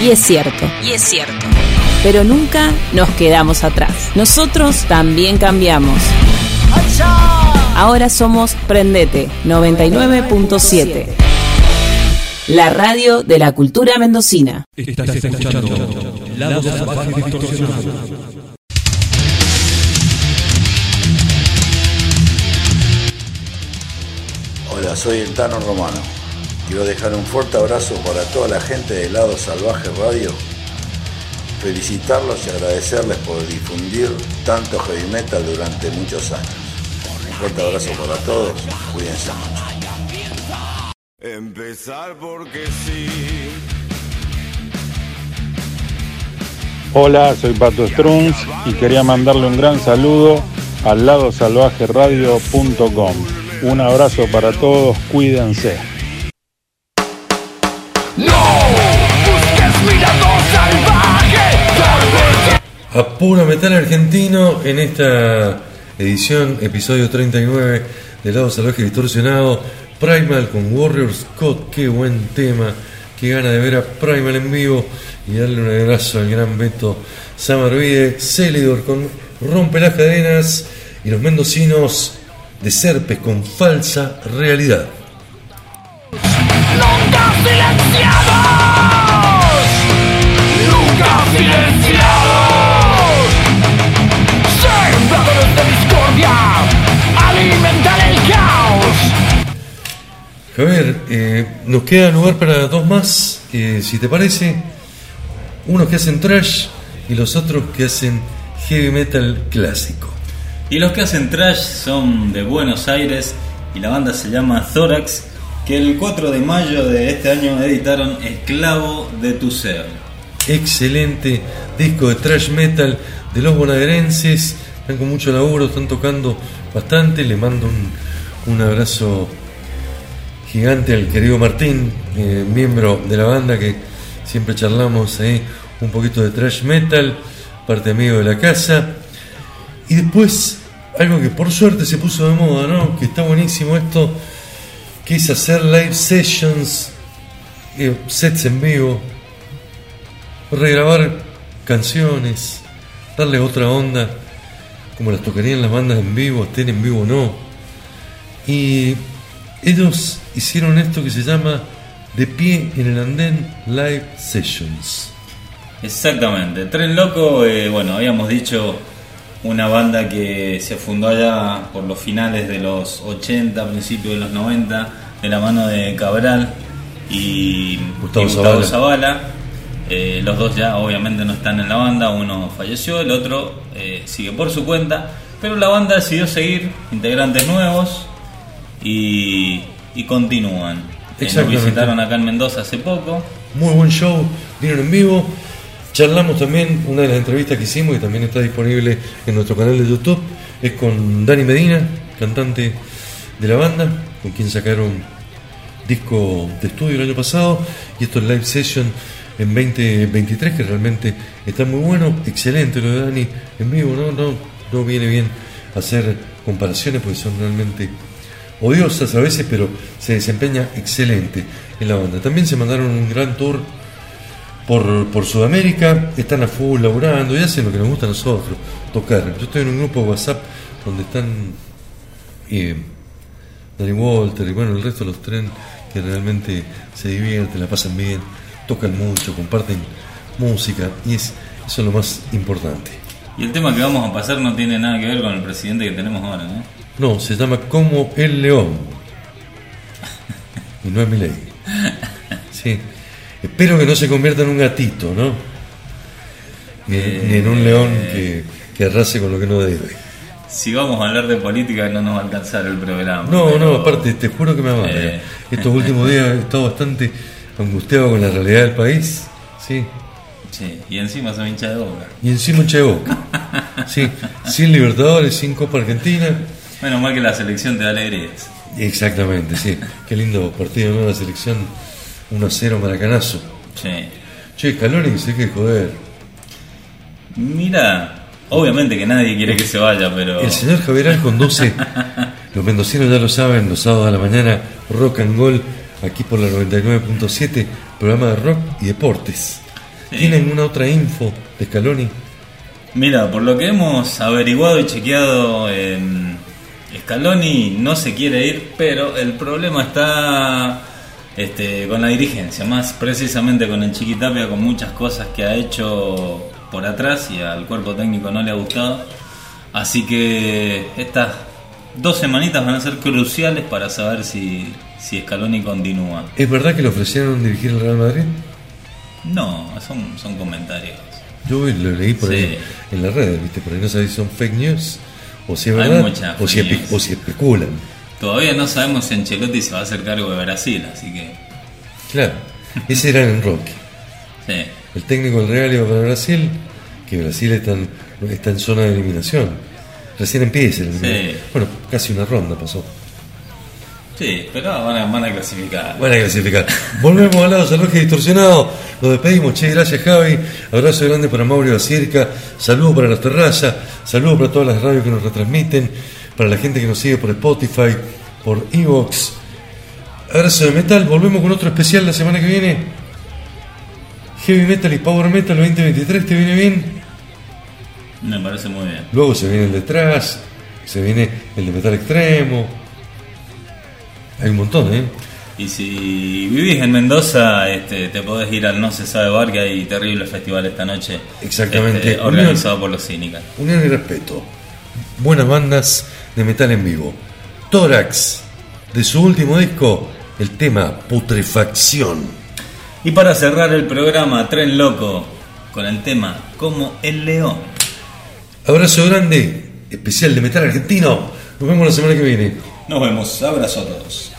Y es cierto. Y es cierto. Pero nunca nos quedamos atrás. Nosotros también cambiamos. Ahora somos Prendete 99.7. La radio de la cultura mendocina. Estás escuchando Lado Salvaje Distorsionado. Hola, soy el Tano Romano. Quiero dejar un fuerte abrazo para toda la gente de Lado Salvaje Radio. Felicitarlos y agradecerles por difundir tanto heavy metal durante muchos años. Un fuerte abrazo para todos. Cuídense mucho. Empezar porque sí. Hola, soy Pato Strunz y quería mandarle un gran saludo al lado radio.com. Un abrazo para todos, cuídense. A puro metal argentino en esta edición, episodio 39 de Lado Salvaje Distorsionado. Primal con Warrior Scott, qué buen tema. Qué gana de ver a Primal en vivo y darle un abrazo al gran Beto Samarvide. Celidor con Rompe las Cadenas y los mendocinos de Serpes con Falsa Realidad. Nunca silenciados, nunca. Javier, eh, nos queda lugar para dos más, eh, si te parece. Unos que hacen trash y los otros que hacen heavy metal clásico. Y los que hacen trash son de Buenos Aires y la banda se llama Thorax, que el 4 de mayo de este año editaron Esclavo de tu Ser. Excelente disco de trash metal de los bonaerenses. Están con mucho laburo, están tocando bastante. Le mando un, un abrazo gigante al querido Martín, eh, miembro de la banda que siempre charlamos ahí un poquito de trash metal, parte amigo de la casa. Y después, algo que por suerte se puso de moda, ¿no? Que está buenísimo esto, que es hacer live sessions, eh, sets en vivo, regrabar canciones, darle otra onda, como las tocarían las bandas en vivo, estén en vivo o no. Y ellos hicieron esto que se llama De pie en el andén live sessions. Exactamente. Tren Loco, eh, bueno, habíamos dicho una banda que se fundó allá por los finales de los 80, principios de los 90, de la mano de Cabral y Gustavo y Gustavo Zavala. Zavala. Eh, los dos ya obviamente no están en la banda, uno falleció, el otro eh, sigue por su cuenta, pero la banda decidió seguir, integrantes nuevos y, y continúan. Eh, nos visitaron acá en Mendoza hace poco. Muy buen show, vinieron en vivo. Charlamos también, una de las entrevistas que hicimos, que también está disponible en nuestro canal de YouTube, es con Dani Medina, cantante de la banda, con quien sacaron disco de estudio el año pasado, y esto es live session en 2023, que realmente está muy bueno, excelente lo de Dani en vivo, no, no, no viene bien hacer comparaciones porque son realmente odiosas a veces, pero se desempeña excelente en la banda. También se mandaron un gran tour por, por Sudamérica, están a full laburando y hacen lo que nos gusta a nosotros, tocar. Yo estoy en un grupo de WhatsApp donde están eh, Danny Walter y bueno, el resto de los tren que realmente se divierten, la pasan bien, tocan mucho, comparten música y es, eso es lo más importante. Y el tema que vamos a pasar no tiene nada que ver con el presidente que tenemos ahora, ¿no? No, se llama Como el León. Y no es mi ley. Sí. Espero que no se convierta en un gatito, ¿no? Ni, ni en un león que, que arrase con lo que no debe. Si vamos a hablar de política no nos va a alcanzar el programa. No, pero- no, aparte, te juro que me amarga. Eh. Estos últimos días he estado bastante angustiado con la realidad del país. Sí. Sí, y encima se me hincha de boca. Y encima un de boca. Sí. Sin Libertadores, sin Copa Argentina. Menos mal que la selección te da alegrías. Exactamente, sí. Qué lindo partido de nueva selección. 1-0 Maracanazo. Sí. Che, Scaloni se que joder. Mira, obviamente que nadie quiere que se vaya, pero. El señor Javier con 12, los mendocinos ya lo saben, los sábados a la mañana, rock and roll aquí por la 99.7, programa de rock y deportes. ¿Tienen una otra info de Scaloni? Mira, por lo que hemos averiguado y chequeado, en Scaloni no se quiere ir, pero el problema está este, con la dirigencia, más precisamente con el Chiquitapia, con muchas cosas que ha hecho por atrás y al cuerpo técnico no le ha gustado. Así que estas dos semanitas van a ser cruciales para saber si, si Scaloni continúa. ¿Es verdad que le ofrecieron dirigir el Real Madrid? No, son, son comentarios. Yo lo leí por Sí. ahí en las redes, ¿viste? Por ahí no sabes si son fake news o si es verdad o si, o especulan. Todavía no sabemos si Ancelotti se va a hacer cargo de Brasil, así que Claro, ese era en Roque. sí. El técnico del Real iba para Brasil, que Brasil está en, está en zona de eliminación. Recién empieza el. Sí. Bueno, casi una ronda pasó. Sí, pero van a, van a clasificar. Van a clasificar. Volvemos al lado salvaje distorsionado. Nos despedimos. Che, gracias Javi. Abrazo grande para Mauro Acirca. Saludos para las terrazas. Saludos para todas las radios que nos retransmiten. Para la gente que nos sigue por Spotify, por Evox. Abrazo de metal. Volvemos con otro especial la semana que viene. Heavy Metal y Power Metal 2023. ¿Te viene bien? Me parece muy bien. Luego se viene el detrás. Se viene el de metal extremo. Hay un montón, ¿eh? Y si vivís en Mendoza, este, te podés ir al No Se Sabe Bar, que hay terrible festival esta noche. Exactamente. este, organizado por los cínicas. Unión y respeto. Buenas bandas de metal en vivo. Tórax, de su último disco, el tema Putrefacción. Y para cerrar el programa, Tren Loco, con el tema Como el León. Abrazo grande, especial de metal argentino. Nos vemos la semana que viene. Nos vemos. Abrazo a todos.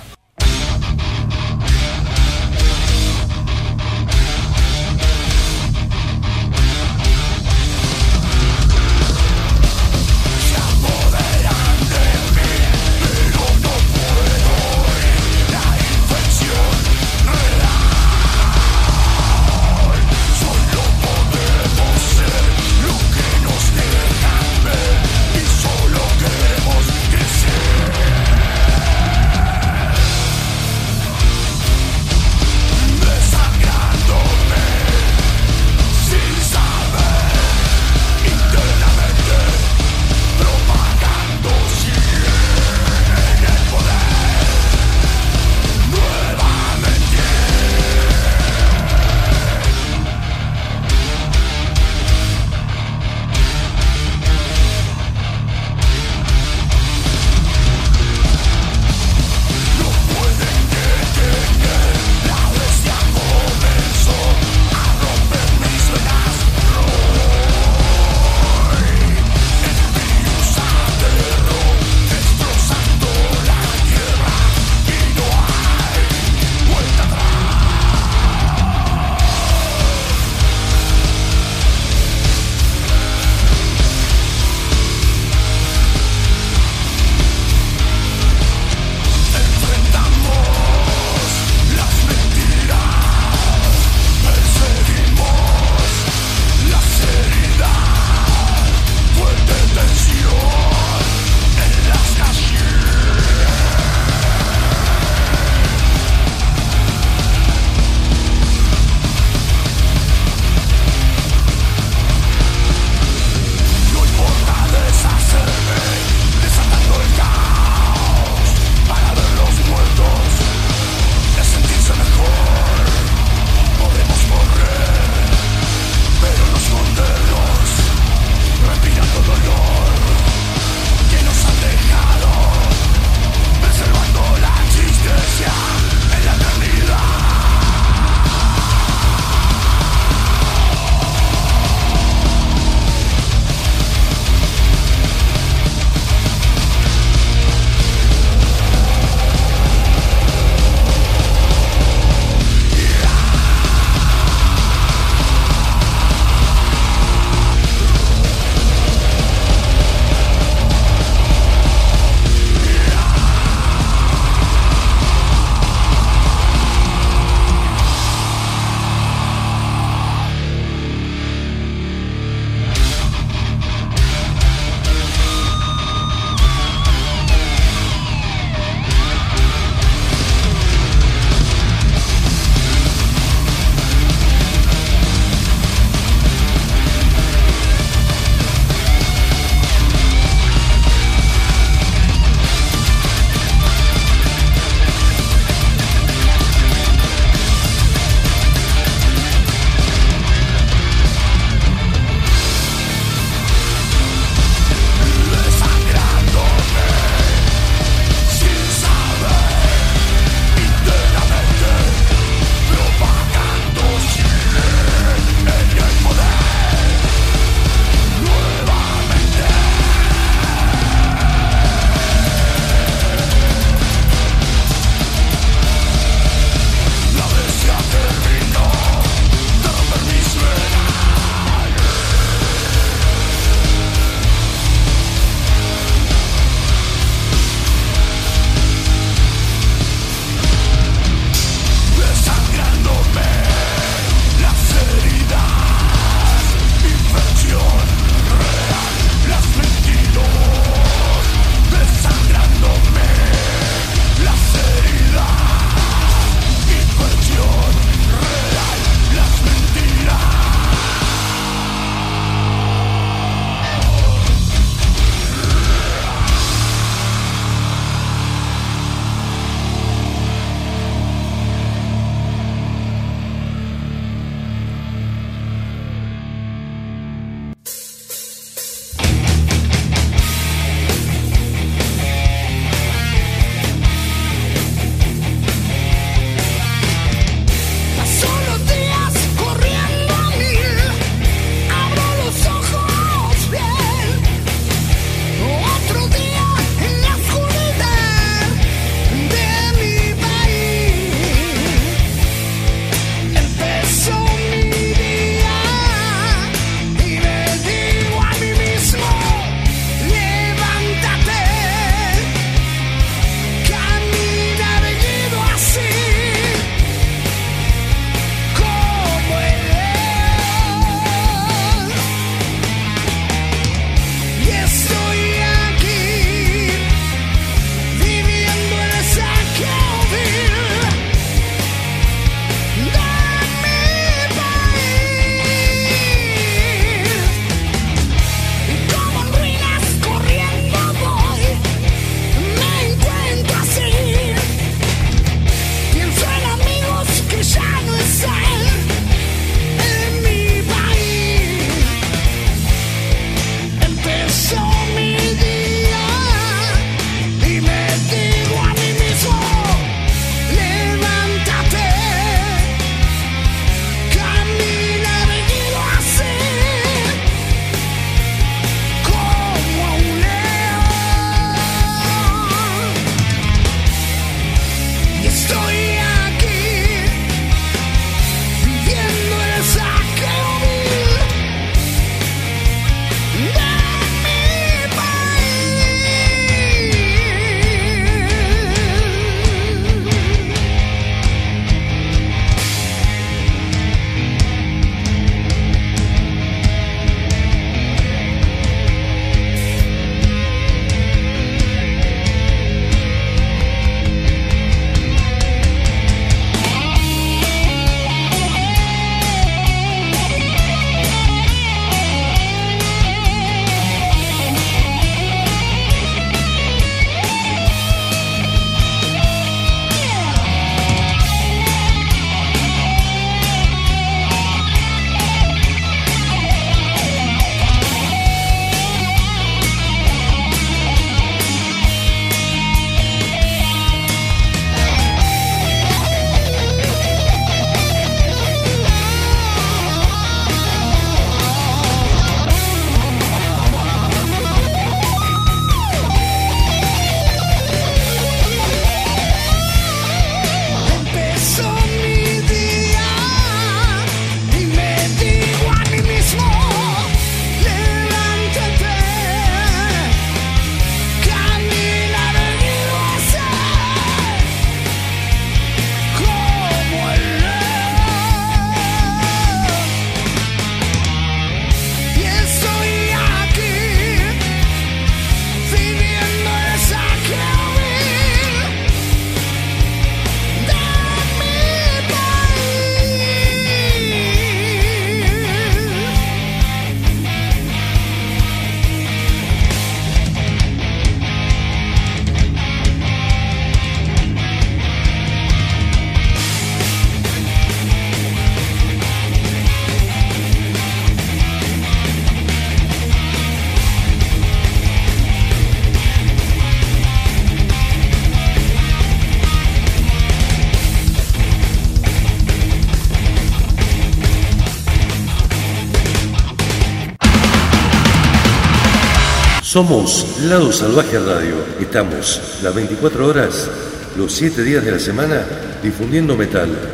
Somos Lado Salvaje Radio. Estamos las 24 horas, los 7 días de la semana, difundiendo metal.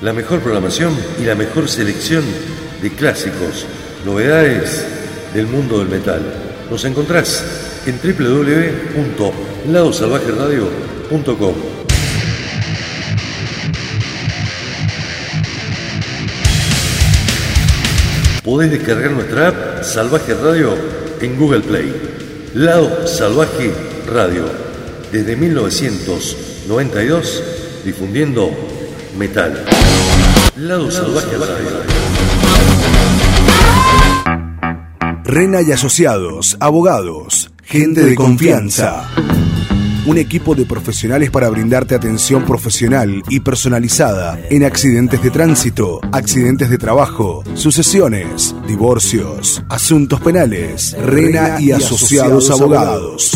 La mejor programación y la mejor selección de clásicos, novedades del mundo del metal. Nos encontrás en www.ladosalvajeradio.com. Podés descargar nuestra app Salvaje Radio en Google Play. Lado Salvaje Radio. Desde 1992 difundiendo metal. Lado Salvaje Radio. Rena y Asociados, abogados, gente de confianza. Un equipo de profesionales para brindarte atención profesional y personalizada en accidentes de tránsito, accidentes de trabajo, sucesiones, divorcios, asuntos penales. Rena y Asociados Abogados.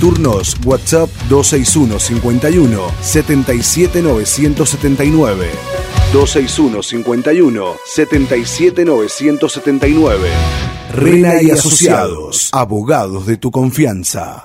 Turnos WhatsApp 261 51 77 979. 261 51 77 979. Rena y Asociados, abogados de tu confianza.